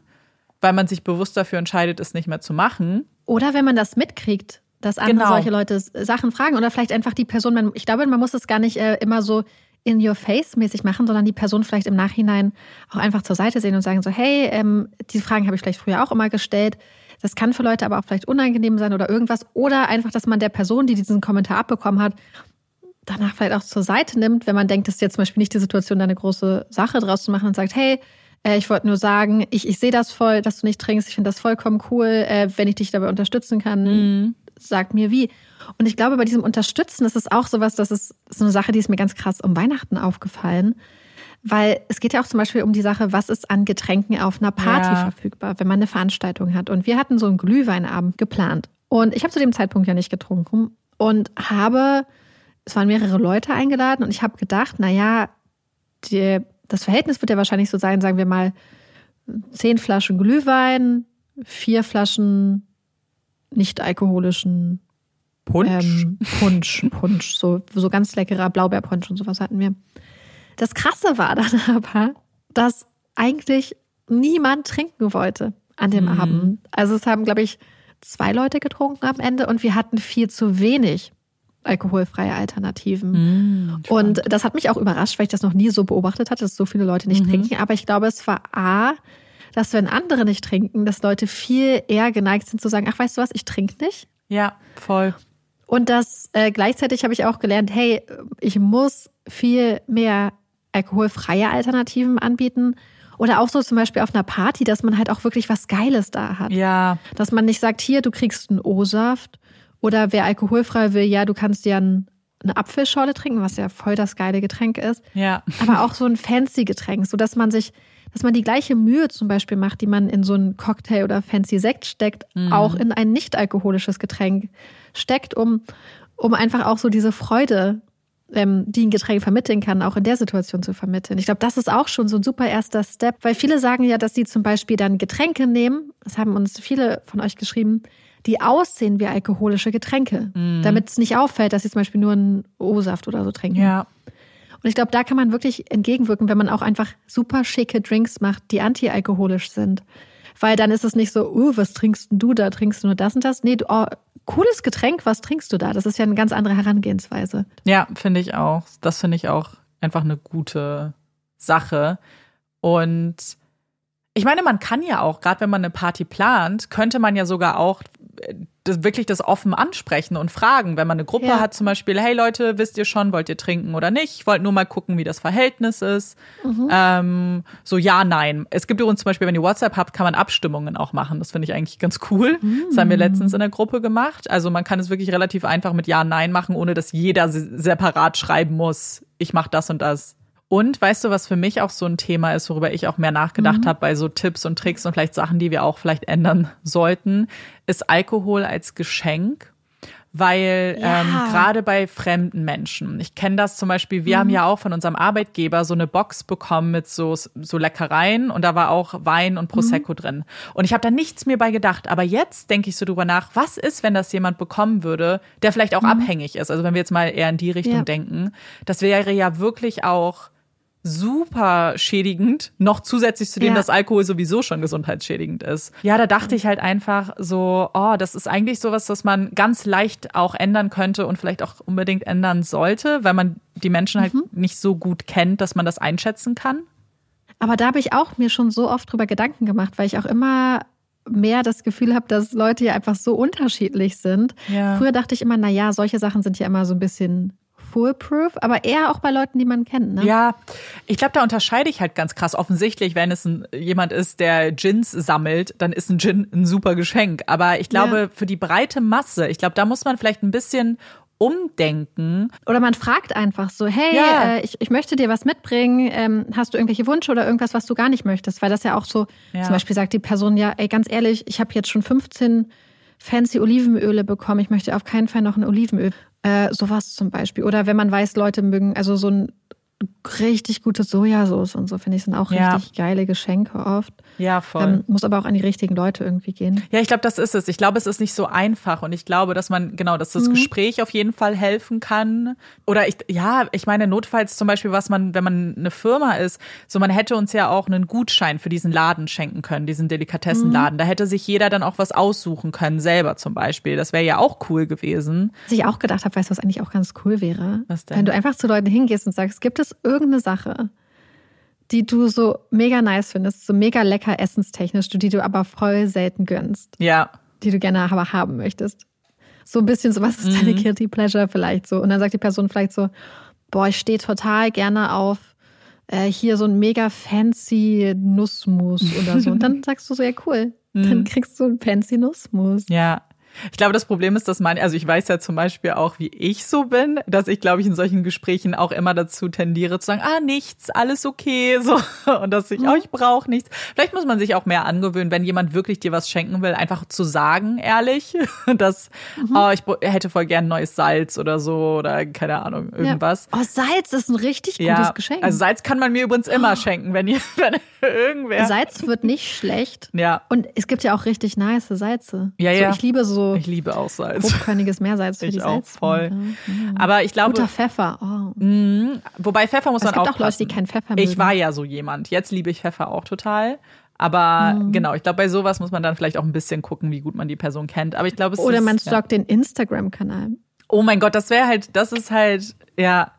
weil man sich bewusst dafür entscheidet, es nicht mehr zu machen. Oder wenn man das mitkriegt, dass andere genau. solche Leute Sachen fragen oder vielleicht einfach die Person, man, ich glaube, man muss es gar nicht äh, immer so in your face mäßig machen, sondern die Person vielleicht im Nachhinein auch einfach zur Seite sehen und sagen so, hey, ähm, diese Fragen habe ich vielleicht früher auch immer gestellt. Das kann für Leute aber auch vielleicht unangenehm sein oder irgendwas. Oder einfach, dass man der Person, die diesen Kommentar abbekommen hat, danach vielleicht auch zur Seite nimmt, wenn man denkt, das ist jetzt zum Beispiel nicht die Situation, da eine große Sache draus zu machen und sagt, hey, äh, ich wollte nur sagen, ich, ich sehe das voll, dass du nicht trinkst. Ich finde das vollkommen cool. Äh, wenn ich dich dabei unterstützen kann, mhm. sag mir wie. Und ich glaube, bei diesem Unterstützen ist es auch sowas, das ist so eine Sache, die ist mir ganz krass um Weihnachten aufgefallen. Weil es geht ja auch zum Beispiel um die Sache, was ist an Getränken auf einer Party ja. verfügbar, wenn man eine Veranstaltung hat. Und wir hatten so einen Glühweinabend geplant. Und ich habe zu dem Zeitpunkt ja nicht getrunken und habe, es waren mehrere Leute eingeladen und ich habe gedacht, naja, die, das Verhältnis wird ja wahrscheinlich so sein, sagen wir mal, zehn Flaschen Glühwein, vier Flaschen nicht alkoholischen Punsch. Ähm, Punsch, Punsch, so, so ganz leckerer Blaubeerpunsch und sowas hatten wir. Das Krasse war dann aber, dass eigentlich niemand trinken wollte an dem mhm. Abend. Also es haben, glaube ich, zwei Leute getrunken am Ende und wir hatten viel zu wenig alkoholfreie Alternativen. Mhm, und das hat mich auch überrascht, weil ich das noch nie so beobachtet hatte, dass so viele Leute nicht mhm. trinken. Aber ich glaube, es war A, dass wenn andere nicht trinken, dass Leute viel eher geneigt sind zu sagen, ach weißt du was, ich trinke nicht. Ja, voll. Und das äh, gleichzeitig habe ich auch gelernt, hey, ich muss viel mehr alkoholfreie Alternativen anbieten. Oder auch so zum Beispiel auf einer Party, dass man halt auch wirklich was Geiles da hat. Ja. Dass man nicht sagt, hier, du kriegst einen O-Saft. Oder wer alkoholfrei will, ja, du kannst dir einen, eine Apfelschorle trinken, was ja voll das geile Getränk ist. Ja. Aber auch so ein fancy Getränk, so dass man sich, dass man die gleiche Mühe zum Beispiel macht, die man in so einen Cocktail oder fancy Sekt steckt, auch in ein nicht alkoholisches Getränk steckt, um, um einfach auch so diese Freude ähm, die ein Getränk vermitteln kann, auch in der Situation zu vermitteln. Ich glaube, das ist auch schon so ein super erster Step, weil viele sagen ja, dass sie zum Beispiel dann Getränke nehmen, das haben uns viele von euch geschrieben, die aussehen wie alkoholische Getränke, damit es nicht auffällt, dass sie zum Beispiel nur einen O-Saft oder so trinken. Ja. Und ich glaube, da kann man wirklich entgegenwirken, wenn man auch einfach super schicke Drinks macht, die antialkoholisch sind. Weil dann ist es nicht so, uh, was trinkst du da? Trinkst du nur das und das? Nee, du, oh, cooles Getränk, was trinkst du da? Das ist ja eine ganz andere Herangehensweise. Ja, finde ich auch. Das finde ich auch einfach eine gute Sache. Und ich meine, man kann ja auch, gerade wenn man eine Party plant, könnte man ja sogar auch das, wirklich das offen ansprechen und fragen, wenn man eine Gruppe Ja. hat, zum Beispiel, hey Leute, wisst ihr schon, wollt ihr trinken oder nicht? Ich wollte nur mal gucken, wie das Verhältnis ist. Ähm, so ja, nein. Es gibt übrigens zum Beispiel, wenn ihr WhatsApp habt, kann man Abstimmungen auch machen. Das finde ich eigentlich ganz cool. Das haben wir letztens in der Gruppe gemacht. Also man kann es wirklich relativ einfach mit Ja, Nein machen, ohne dass jeder se- separat schreiben muss, ich mache das und das. Und weißt du, was für mich auch so ein Thema ist, worüber ich auch mehr nachgedacht habe bei so Tipps und Tricks und vielleicht Sachen, die wir auch vielleicht ändern sollten, ist Alkohol als Geschenk. Weil Ja. ähm, gerade bei fremden Menschen, ich kenne das zum Beispiel, wir haben ja auch von unserem Arbeitgeber so eine Box bekommen mit so, so Leckereien und da war auch Wein und Prosecco drin. Und ich habe da nichts mir bei gedacht. Aber jetzt denke ich so drüber nach, was ist, wenn das jemand bekommen würde, der vielleicht auch abhängig ist? Also wenn wir jetzt mal eher in die Richtung Ja. denken, das wäre ja wirklich auch super schädigend, noch zusätzlich zu dem, Ja. dass Alkohol sowieso schon gesundheitsschädigend ist. Ja, da dachte ich halt einfach so, oh, das ist eigentlich sowas, was man ganz leicht auch ändern könnte und vielleicht auch unbedingt ändern sollte, weil man die Menschen halt nicht so gut kennt, dass man das einschätzen kann. Aber da habe ich auch mir schon so oft drüber Gedanken gemacht, weil ich auch immer mehr das Gefühl habe, dass Leute ja einfach so unterschiedlich sind. Ja. Früher dachte ich immer, na ja, solche Sachen sind ja immer so ein bisschen foolproof, aber eher auch bei Leuten, die man kennt. Ne? Ja, ich glaube, da unterscheide ich halt ganz krass. Offensichtlich, wenn es ein, jemand ist, der Gins sammelt, dann ist ein Gin ein super Geschenk. Aber ich glaube, Ja. für die breite Masse, ich glaube, da muss man vielleicht ein bisschen umdenken. Oder man fragt einfach so, hey, Ja. äh, ich, ich möchte dir was mitbringen, ähm, hast du irgendwelche Wünsche oder irgendwas, was du gar nicht möchtest? Weil das ja auch so, Ja. zum Beispiel sagt die Person, ja, ey, ganz ehrlich, ich habe jetzt schon 15 fancy Olivenöle bekommen, ich möchte auf keinen Fall noch ein Olivenöl. Äh, sowas zum Beispiel. Oder wenn man weiß, Leute mögen, also so ein richtig gute Sojasauce und so, finde ich, sind auch Ja. richtig geile Geschenke oft. Ja, voll. Ähm, muss aber auch an die richtigen Leute irgendwie gehen. Ja, ich glaube, das ist es. Ich glaube, es ist nicht so einfach und ich glaube, dass man genau, dass das Gespräch auf jeden Fall helfen kann. Oder ich, ja, ich meine notfalls zum Beispiel, was man, wenn man eine Firma ist, so man hätte uns ja auch einen Gutschein für diesen Laden schenken können, diesen Delikatessenladen. Da hätte sich jeder dann auch was aussuchen können, selber zum Beispiel. Das wäre ja auch cool gewesen. Was ich auch gedacht habe, weißt du, was eigentlich auch ganz cool wäre? Was denn? Wenn du einfach zu Leuten hingehst und sagst, gibt es irgendeine Sache, die du so mega nice findest, so mega lecker essenstechnisch, die du aber voll selten gönnst, Ja, die du gerne aber haben möchtest. So ein bisschen so, was ist deine Guilty Pleasure vielleicht so? Und dann sagt die Person vielleicht so, boah, ich stehe total gerne auf äh, hier so ein mega fancy Nussmus oder so. Und dann sagst du so, ja cool, dann kriegst du ein fancy Nussmus. Ja. Ich glaube, das Problem ist, dass man, also ich weiß ja zum Beispiel auch, wie ich so bin, dass ich, glaube ich, in solchen Gesprächen auch immer dazu tendiere zu sagen, ah, nichts, alles okay, so. Und dass ich, oh, ich brauche nichts. Vielleicht muss man sich auch mehr angewöhnen, wenn jemand wirklich dir was schenken will, einfach zu sagen, ehrlich, dass, oh, ich hätte voll gern neues Salz oder so oder keine Ahnung, irgendwas. Ja. Oh, Salz ist ein richtig gutes Ja, Geschenk. also Salz kann man mir übrigens immer schenken, wenn ihr, wenn irgendwer. Salz wird nicht schlecht. Ja, Und es gibt ja auch richtig nice Salze. Ja, so, ja. Ich liebe so ich liebe auch Salz. grobkörniges Meersalz für Ich die auch Salz. voll. Aber ich glaube, Guter Pfeffer. Oh. Mhm. Wobei Pfeffer muss Es man gibt auch auch Leute, die keinen Pfeffer Ich mögen. war ja so jemand. Jetzt liebe ich Pfeffer auch total. Aber Mhm. genau, ich glaube, bei sowas muss man dann vielleicht auch ein bisschen gucken, wie gut man die Person kennt. Aber ich glaube, es Oder ist, man ja. stalkt den Instagram-Kanal. Oh mein Gott, das wäre halt, das ist halt, ja.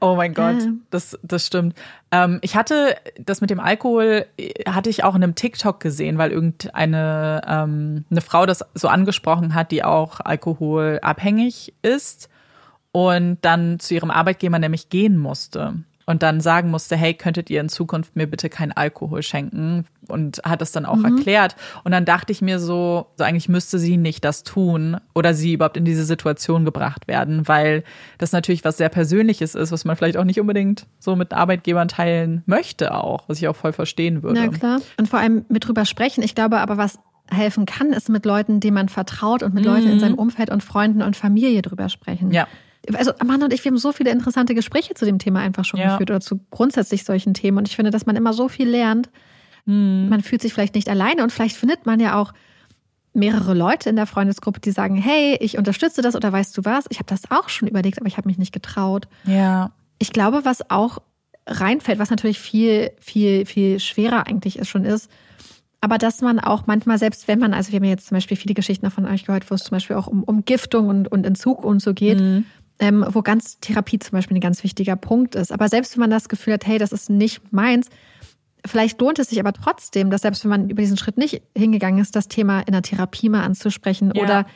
Oh mein Gott, ja. das, das stimmt. Ähm, ich hatte das mit dem Alkohol, hatte ich auch in einem TikTok gesehen, weil irgendeine ähm, eine Frau das so angesprochen hat, die auch alkoholabhängig ist und dann zu ihrem Arbeitgeber nämlich gehen musste und dann sagen musste, hey, könntet ihr in Zukunft mir bitte keinen Alkohol schenken? Und hat es dann auch mhm. erklärt. Und dann dachte ich mir so, so, eigentlich müsste sie nicht das tun oder sie überhaupt in diese Situation gebracht werden, weil das natürlich was sehr Persönliches ist, was man vielleicht auch nicht unbedingt so mit Arbeitgebern teilen möchte auch, was ich auch voll verstehen würde. Ja, klar. Und vor allem mit drüber sprechen. Ich glaube aber, was helfen kann, ist mit Leuten, denen man vertraut und mit mhm. Leuten in seinem Umfeld und Freunden und Familie drüber sprechen. Ja also Amanda und ich, wir haben so viele interessante Gespräche zu dem Thema einfach schon ja. geführt oder zu grundsätzlich solchen Themen. Und ich finde, dass man immer so viel lernt. Mhm. Man fühlt sich vielleicht nicht alleine und vielleicht findet man ja auch mehrere Leute in der Freundesgruppe, die sagen, hey, ich unterstütze das oder weißt du was? Ich habe das auch schon überlegt, aber ich habe mich nicht getraut. Ja. Ich glaube, was auch reinfällt, was natürlich viel, viel, viel schwerer eigentlich ist, schon ist, aber dass man auch manchmal, selbst wenn man, also wir haben jetzt zum Beispiel viele Geschichten von euch gehört, wo es zum Beispiel auch um, um Giftung und, und Entzug und so geht, mhm ähm, wo ganz Therapie zum Beispiel ein ganz wichtiger Punkt ist. Aber selbst wenn man das Gefühl hat, hey, das ist nicht meins, vielleicht lohnt es sich aber trotzdem, dass selbst wenn man über diesen Schritt nicht hingegangen ist, das Thema in der Therapie mal anzusprechen. Ja. Oder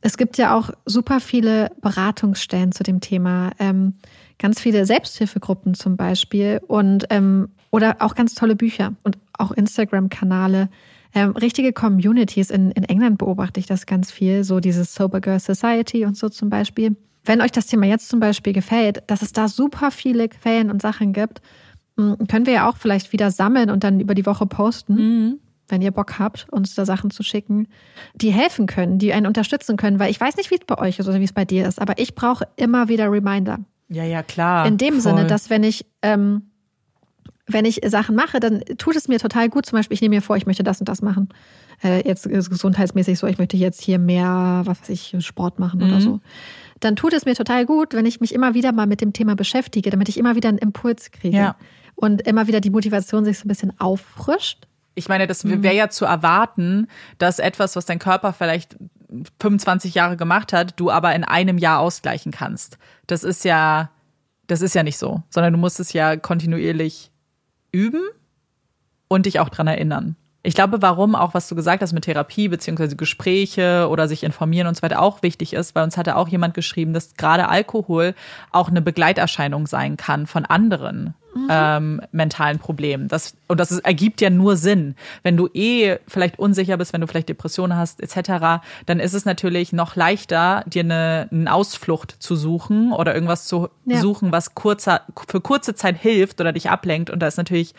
es gibt ja auch super viele Beratungsstellen zu dem Thema, ähm, ganz viele Selbsthilfegruppen zum Beispiel und ähm, oder auch ganz tolle Bücher und auch Instagram-Kanale. Ähm, richtige Communities. In, in England beobachte ich das ganz viel, so dieses Sober Girl Society und so zum Beispiel. Wenn euch das Thema jetzt zum Beispiel gefällt, dass es da super viele Quellen und Sachen gibt, hm, können wir ja auch vielleicht wieder sammeln und dann über die Woche posten, mhm. wenn ihr Bock habt, uns da Sachen zu schicken, die helfen können, die einen unterstützen können. Weil ich weiß nicht, wie es bei euch ist oder wie es bei dir ist, aber ich brauche immer wieder Reminder. Ja, ja, klar. In dem voll. Sinne, dass wenn ich, ähm, wenn ich Sachen mache, dann tut es mir total gut. Zum Beispiel, ich nehme mir vor, ich möchte das und das machen. Äh, jetzt gesundheitsmäßig so, ich möchte jetzt hier mehr, was weiß ich, Sport machen mhm. oder so dann tut es mir total gut, wenn ich mich immer wieder mal mit dem Thema beschäftige, damit ich immer wieder einen Impuls kriege. Ja. Und immer wieder die Motivation sich so ein bisschen auffrischt. Ich meine, das wäre ja zu erwarten, dass etwas, was dein Körper vielleicht 25 Jahre gemacht hat, du aber in einem Jahr ausgleichen kannst. Das ist ja, das ist ja nicht so, sondern du musst es ja kontinuierlich üben und dich auch dran erinnern. Ich glaube, warum auch, was du gesagt hast mit Therapie beziehungsweise Gespräche oder sich informieren und so weiter auch wichtig ist, weil uns hatte auch jemand geschrieben, dass gerade Alkohol auch eine Begleiterscheinung sein kann von anderen mhm. ähm, mentalen Problemen. Das, und das ist, ergibt ja nur Sinn. Wenn du eh vielleicht unsicher bist, wenn du vielleicht Depressionen hast etc., dann ist es natürlich noch leichter, dir eine, eine Ausflucht zu suchen oder irgendwas zu ja. suchen, was kurzer, für kurze Zeit hilft oder dich ablenkt. Und da ist natürlich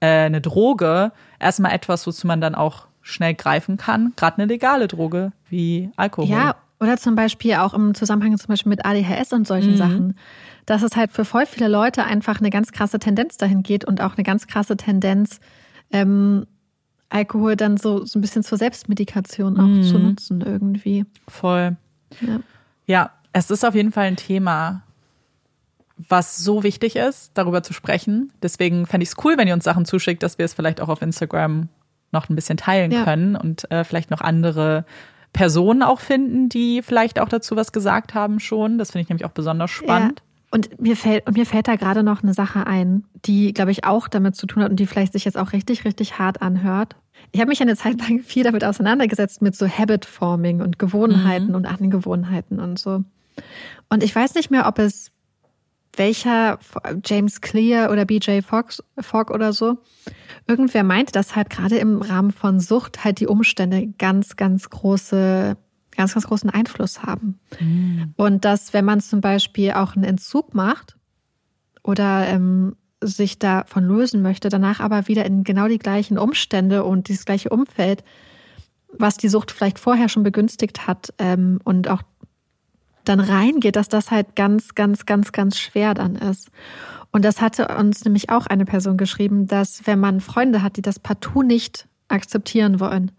äh, eine Droge erstmal etwas, wozu man dann auch schnell greifen kann. Gerade eine legale Droge wie Alkohol. Ja, oder zum Beispiel auch im Zusammenhang zum Beispiel mit ADHS und solchen mhm. Sachen. Dass es halt für voll viele Leute einfach eine ganz krasse Tendenz dahin geht und auch eine ganz krasse Tendenz, ähm, Alkohol dann so, so ein bisschen zur Selbstmedikation auch mhm. zu nutzen irgendwie. Voll. Ja. ja, es ist auf jeden Fall ein Thema, was so wichtig ist, darüber zu sprechen. Deswegen fände ich es cool, wenn ihr uns Sachen zuschickt, dass wir es vielleicht auch auf Instagram noch ein bisschen teilen ja. können und äh, vielleicht noch andere Personen auch finden, die vielleicht auch dazu was gesagt haben schon. Das finde ich nämlich auch besonders spannend. Ja. Und mir fällt, und mir fällt da gerade noch eine Sache ein, die, glaube ich, auch damit zu tun hat und die vielleicht sich jetzt auch richtig, richtig hart anhört. Ich habe mich eine Zeit lang viel damit auseinandergesetzt mit so Habit Forming und Gewohnheiten mhm. und Angewohnheiten und so. Und ich weiß nicht mehr, ob es welcher James Clear oder BJ Fox, Fogg oder so. Irgendwer meinte, dass halt gerade im Rahmen von Sucht halt die Umstände ganz, ganz große, ganz, ganz großen Einfluss haben. Mhm. Und dass, wenn man zum Beispiel auch einen Entzug macht oder ähm, sich davon lösen möchte, danach aber wieder in genau die gleichen Umstände und dieses gleiche Umfeld, was die Sucht vielleicht vorher schon begünstigt hat ähm, und auch dann reingeht, dass das halt ganz, ganz, ganz, ganz schwer dann ist. Und das hatte uns nämlich auch eine Person geschrieben, dass wenn man Freunde hat, die das partout nicht akzeptieren wollen,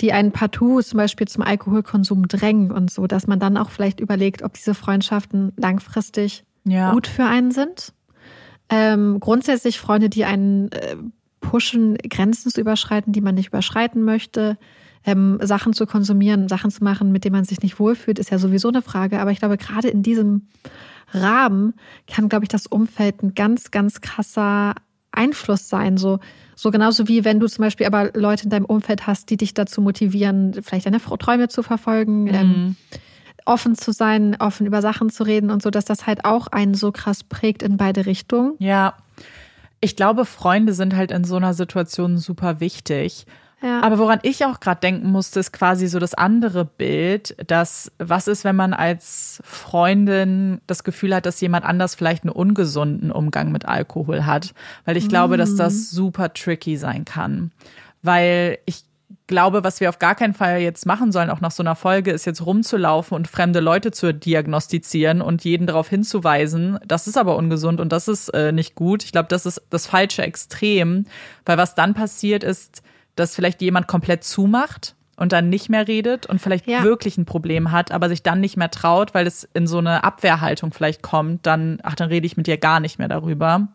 die einen partout zum Beispiel zum Alkoholkonsum drängen und so, dass man dann auch vielleicht überlegt, ob diese Freundschaften langfristig ja. gut für einen sind. Ähm, grundsätzlich Freunde, die einen äh, pushen, Grenzen zu überschreiten, die man nicht überschreiten möchte ähm, Sachen zu konsumieren, Sachen zu machen, mit denen man sich nicht wohlfühlt, ist ja sowieso eine Frage. Aber ich glaube, gerade in diesem Rahmen kann, glaube ich, das Umfeld ein ganz, ganz krasser Einfluss sein. So, so genauso wie wenn du zum Beispiel aber Leute in deinem Umfeld hast, die dich dazu motivieren, vielleicht deine Träume zu verfolgen, mhm. ähm, offen zu sein, offen über Sachen zu reden und so, dass das halt auch einen so krass prägt in beide Richtungen. Ja. Ich glaube, Freunde sind halt in so einer Situation super wichtig. Ja. Aber woran ich auch gerade denken musste, ist quasi so das andere Bild, dass was ist, wenn man als Freundin das Gefühl hat, dass jemand anders vielleicht einen ungesunden Umgang mit Alkohol hat, weil ich glaube, dass das mhm. super tricky sein kann, weil ich glaube, was wir auf gar keinen Fall jetzt machen sollen, auch nach so einer Folge, ist jetzt rumzulaufen und fremde Leute zu diagnostizieren und jeden darauf hinzuweisen. Das ist aber ungesund und das ist äh, nicht gut. Ich glaube, das ist das falsche Extrem, weil was dann passiert ist, dass vielleicht jemand komplett zumacht und dann nicht mehr redet und vielleicht ja. wirklich ein Problem hat, aber sich dann nicht mehr traut, weil es in so eine Abwehrhaltung vielleicht kommt, dann, ach, dann rede ich mit dir gar nicht mehr darüber.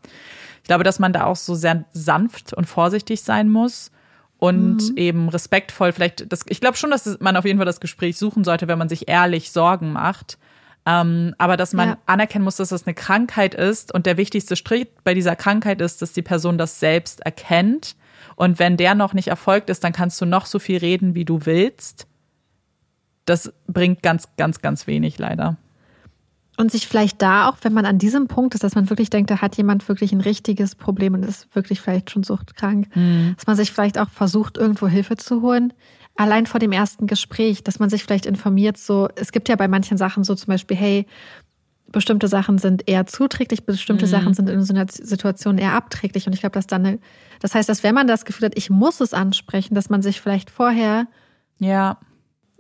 Ich glaube, dass man da auch so sehr sanft und vorsichtig sein muss und mhm. eben respektvoll vielleicht das, ich glaube schon, dass man auf jeden Fall das Gespräch suchen sollte, wenn man sich ehrlich Sorgen macht. Ähm, aber dass man ja. anerkennen muss, dass das eine Krankheit ist und der wichtigste Schritt bei dieser Krankheit ist, dass die Person das selbst erkennt und wenn der noch nicht erfolgt ist, dann kannst du noch so viel reden, wie du willst. Das bringt ganz, ganz, ganz wenig leider. Und sich vielleicht da auch, wenn man an diesem Punkt ist, dass man wirklich denkt, da hat jemand wirklich ein richtiges Problem und ist wirklich vielleicht schon suchtkrank, mhm. dass man sich vielleicht auch versucht, irgendwo Hilfe zu holen. Allein vor dem ersten Gespräch, dass man sich vielleicht informiert, so, es gibt ja bei manchen Sachen so zum Beispiel, hey, bestimmte Sachen sind eher zuträglich, bestimmte mhm. Sachen sind in so einer Situation eher abträglich. Und ich glaube, dass dann eine, das heißt, dass wenn man das Gefühl hat, ich muss es ansprechen, dass man sich vielleicht vorher ja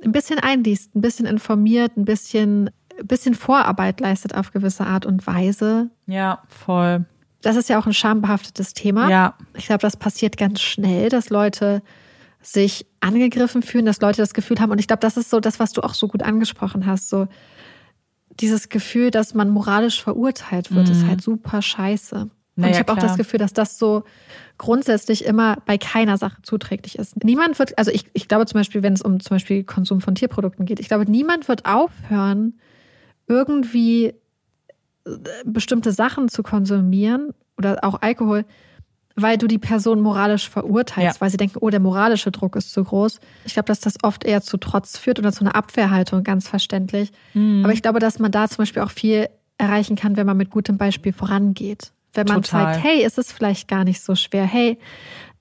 ein bisschen einliest, ein bisschen informiert, ein bisschen, ein bisschen Vorarbeit leistet auf gewisse Art und Weise. Ja, voll. Das ist ja auch ein schambehaftetes Thema. Ja. Ich glaube, das passiert ganz schnell, dass Leute sich angegriffen fühlen, dass Leute das Gefühl haben. Und ich glaube, das ist so das, was du auch so gut angesprochen hast. So, dieses Gefühl, dass man moralisch verurteilt wird, mhm. ist halt super scheiße. Naja, und ich habe auch das Gefühl, dass das so grundsätzlich immer bei keiner Sache zuträglich ist. Niemand wird, also ich, ich glaube zum Beispiel, wenn es um zum Beispiel Konsum von Tierprodukten geht, ich glaube, niemand wird aufhören, irgendwie äh, bestimmte Sachen zu konsumieren oder auch Alkohol, weil du die Person moralisch verurteilst, ja. weil sie denken, oh, der moralische Druck ist zu groß. Ich glaube, dass das oft eher zu Trotz führt oder zu einer Abwehrhaltung, ganz verständlich. Mhm. Aber ich glaube, dass man da zum Beispiel auch viel erreichen kann, wenn man mit gutem Beispiel vorangeht. Wenn man Total. zeigt, hey, ist es vielleicht gar nicht so schwer. Hey,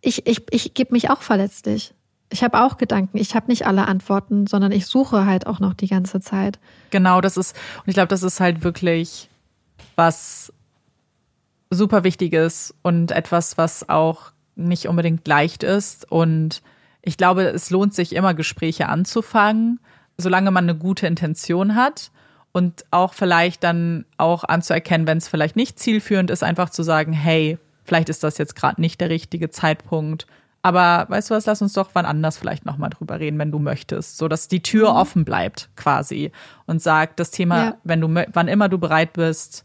ich, ich, ich gebe mich auch verletzlich. Ich habe auch Gedanken. Ich habe nicht alle Antworten, sondern ich suche halt auch noch die ganze Zeit. Genau, das ist, und ich glaube, das ist halt wirklich was super Wichtiges und etwas, was auch nicht unbedingt leicht ist. Und ich glaube, es lohnt sich immer, Gespräche anzufangen, solange man eine gute Intention hat und auch vielleicht dann auch anzuerkennen, wenn es vielleicht nicht zielführend ist, einfach zu sagen, hey, vielleicht ist das jetzt gerade nicht der richtige Zeitpunkt. Aber weißt du was, lass uns doch wann anders vielleicht nochmal drüber reden, wenn du möchtest, so dass die Tür mhm. offen bleibt quasi und sagt, das Thema, ja. wenn du wann immer du bereit bist,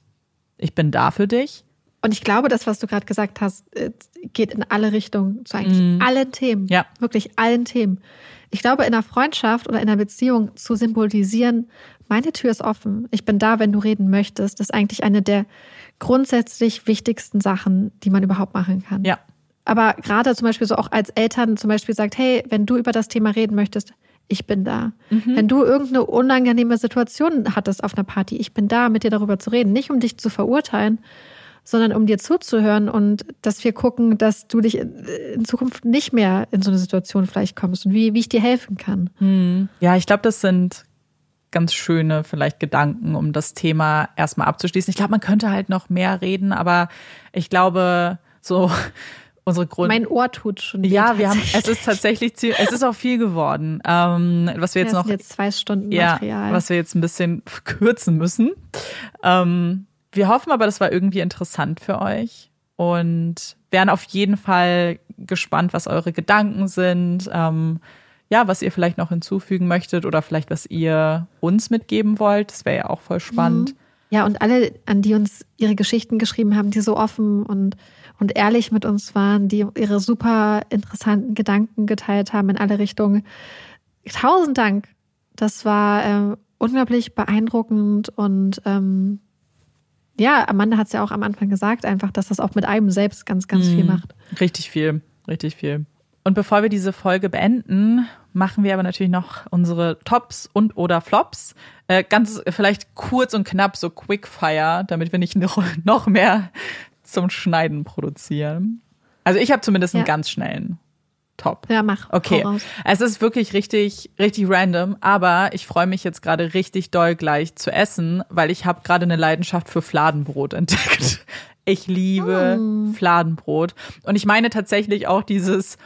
ich bin da für dich. Und ich glaube, das, was du gerade gesagt hast, äh, geht in alle Richtungen zu eigentlich mm. allen Themen. Ja. Wirklich allen Themen. Ich glaube, in einer Freundschaft oder in einer Beziehung zu symbolisieren, meine Tür ist offen, ich bin da, wenn du reden möchtest, ist eigentlich eine der grundsätzlich wichtigsten Sachen, die man überhaupt machen kann. Ja. Aber gerade zum Beispiel so auch als Eltern zum Beispiel sagt, hey, wenn du über das Thema reden möchtest, ich bin da. Mhm. Wenn du irgendeine unangenehme Situation hattest auf einer Party, ich bin da, mit dir darüber zu reden. Nicht um dich zu verurteilen, sondern um dir zuzuhören und dass wir gucken, dass du dich in Zukunft nicht mehr in so eine Situation vielleicht kommst und wie, wie ich dir helfen kann. Hm. Ja, ich glaube, das sind ganz schöne vielleicht Gedanken, um das Thema erstmal abzuschließen. Ich glaube, man könnte halt noch mehr reden, aber ich glaube, so unsere Grund. Mein Ohr tut schon. Ja, wir haben. Es ist tatsächlich, es ist auch viel geworden. Ähm, was wir jetzt noch. Jetzt zwei Stunden Material. Ja, was wir jetzt ein bisschen kürzen müssen. Ähm, wir hoffen aber, das war irgendwie interessant für euch und wären auf jeden Fall gespannt, was eure Gedanken sind. Ähm, ja, was ihr vielleicht noch hinzufügen möchtet oder vielleicht was ihr uns mitgeben wollt. Das wäre ja auch voll spannend. Mhm. Ja, und alle, an die uns ihre Geschichten geschrieben haben, die so offen und, und ehrlich mit uns waren, die ihre super interessanten Gedanken geteilt haben in alle Richtungen. Tausend Dank. Das war äh, unglaublich beeindruckend und ähm, ja, Amanda hat es ja auch am Anfang gesagt, einfach, dass das auch mit einem selbst ganz, ganz viel macht. Richtig viel, richtig viel. Und bevor wir diese Folge beenden, machen wir aber natürlich noch unsere Tops und oder Flops. Äh, ganz vielleicht kurz und knapp, so Quickfire, damit wir nicht noch, noch mehr zum Schneiden produzieren. Also ich habe zumindest einen Ja. ganz schnellen Top. Ja, mach. Okay, es ist wirklich richtig, richtig random, aber ich freue mich jetzt gerade richtig doll gleich zu essen, weil ich habe gerade eine Leidenschaft für Fladenbrot entdeckt. Ich liebe Fladenbrot und ich meine tatsächlich auch dieses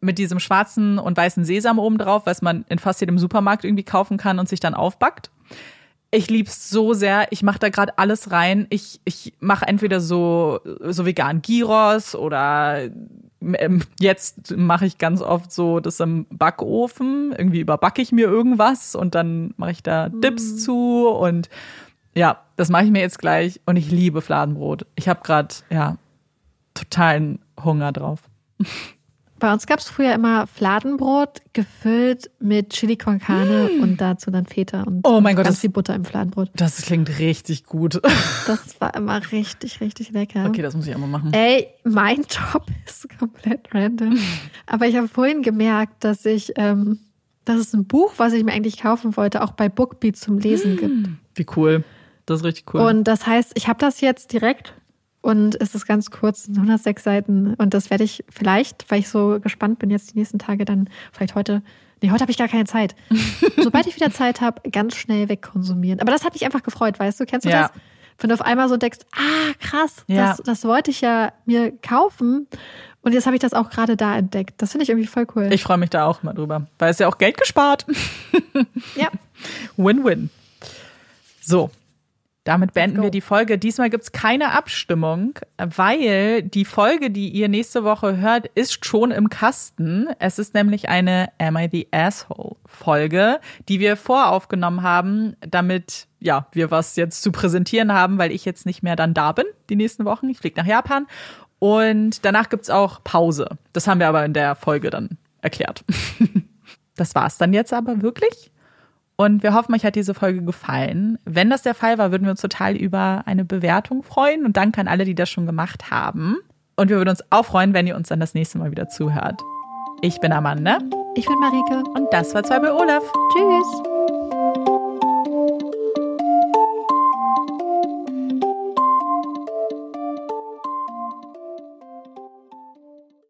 mit diesem schwarzen und weißen Sesam oben drauf, was man in fast jedem Supermarkt irgendwie kaufen kann und sich dann aufbackt. Ich lieb's so sehr. Ich mache da gerade alles rein. Ich, ich mache entweder so, so vegan Gyros oder jetzt mache ich ganz oft so das im Backofen. Irgendwie überbacke ich mir irgendwas und dann mache ich da Dips zu und ja, das mache ich mir jetzt gleich und ich liebe Fladenbrot. Ich habe gerade ja totalen Hunger drauf. Bei uns gab es früher immer Fladenbrot gefüllt mit Chili con Carne und dazu dann Feta und Oh mein Gott, ganz das- viel Butter im Fladenbrot. Das klingt richtig gut. Das war immer richtig, richtig lecker. Okay, das muss ich einmal machen. Ey, mein Job ist komplett random. Aber ich habe vorhin gemerkt, dass ich, ähm, dass es ein Buch, was ich mir eigentlich kaufen wollte, auch bei Bookbeat zum Lesen gibt. Wie cool. Das ist richtig cool. Und das heißt, ich habe das jetzt direkt und es ist ganz kurz, 106 Seiten. Und das werde ich vielleicht, weil ich so gespannt bin, jetzt die nächsten Tage dann, vielleicht heute, nee, heute habe ich gar keine Zeit. Sobald ich wieder Zeit habe, ganz schnell wegkonsumieren. Aber das hat mich einfach gefreut, weißt du? Kennst du Ja. das? Wenn du auf einmal so denkst, ah, krass, Ja. das, das wollte ich ja mir kaufen. Und jetzt habe ich das auch gerade da entdeckt. Das finde ich irgendwie voll cool. ich freue mich da auch mal drüber, weil es ja auch Geld gespart. ja. Win-win. So, damit beenden wir die Folge. Diesmal gibt's keine Abstimmung, weil die Folge, die ihr nächste Woche hört, ist schon im Kasten. Es ist nämlich eine Am I the Asshole Folge, die wir voraufgenommen haben, damit ja, wir was jetzt zu präsentieren haben, weil ich jetzt nicht mehr dann da bin, die nächsten Wochen. Ich fliege nach Japan. Und danach gibt's auch Pause. Das haben wir aber in der Folge dann erklärt. Das war's dann jetzt aber wirklich. Und wir hoffen, euch hat diese Folge gefallen. Wenn das der Fall war, würden wir uns total über eine Bewertung freuen. Und danke an alle, die das schon gemacht haben. Und wir würden uns auch freuen, wenn ihr uns dann das nächste Mal wieder zuhört. Ich bin Amanda Ich bin Marike. und das war zwei bei Olaf. Tschüss.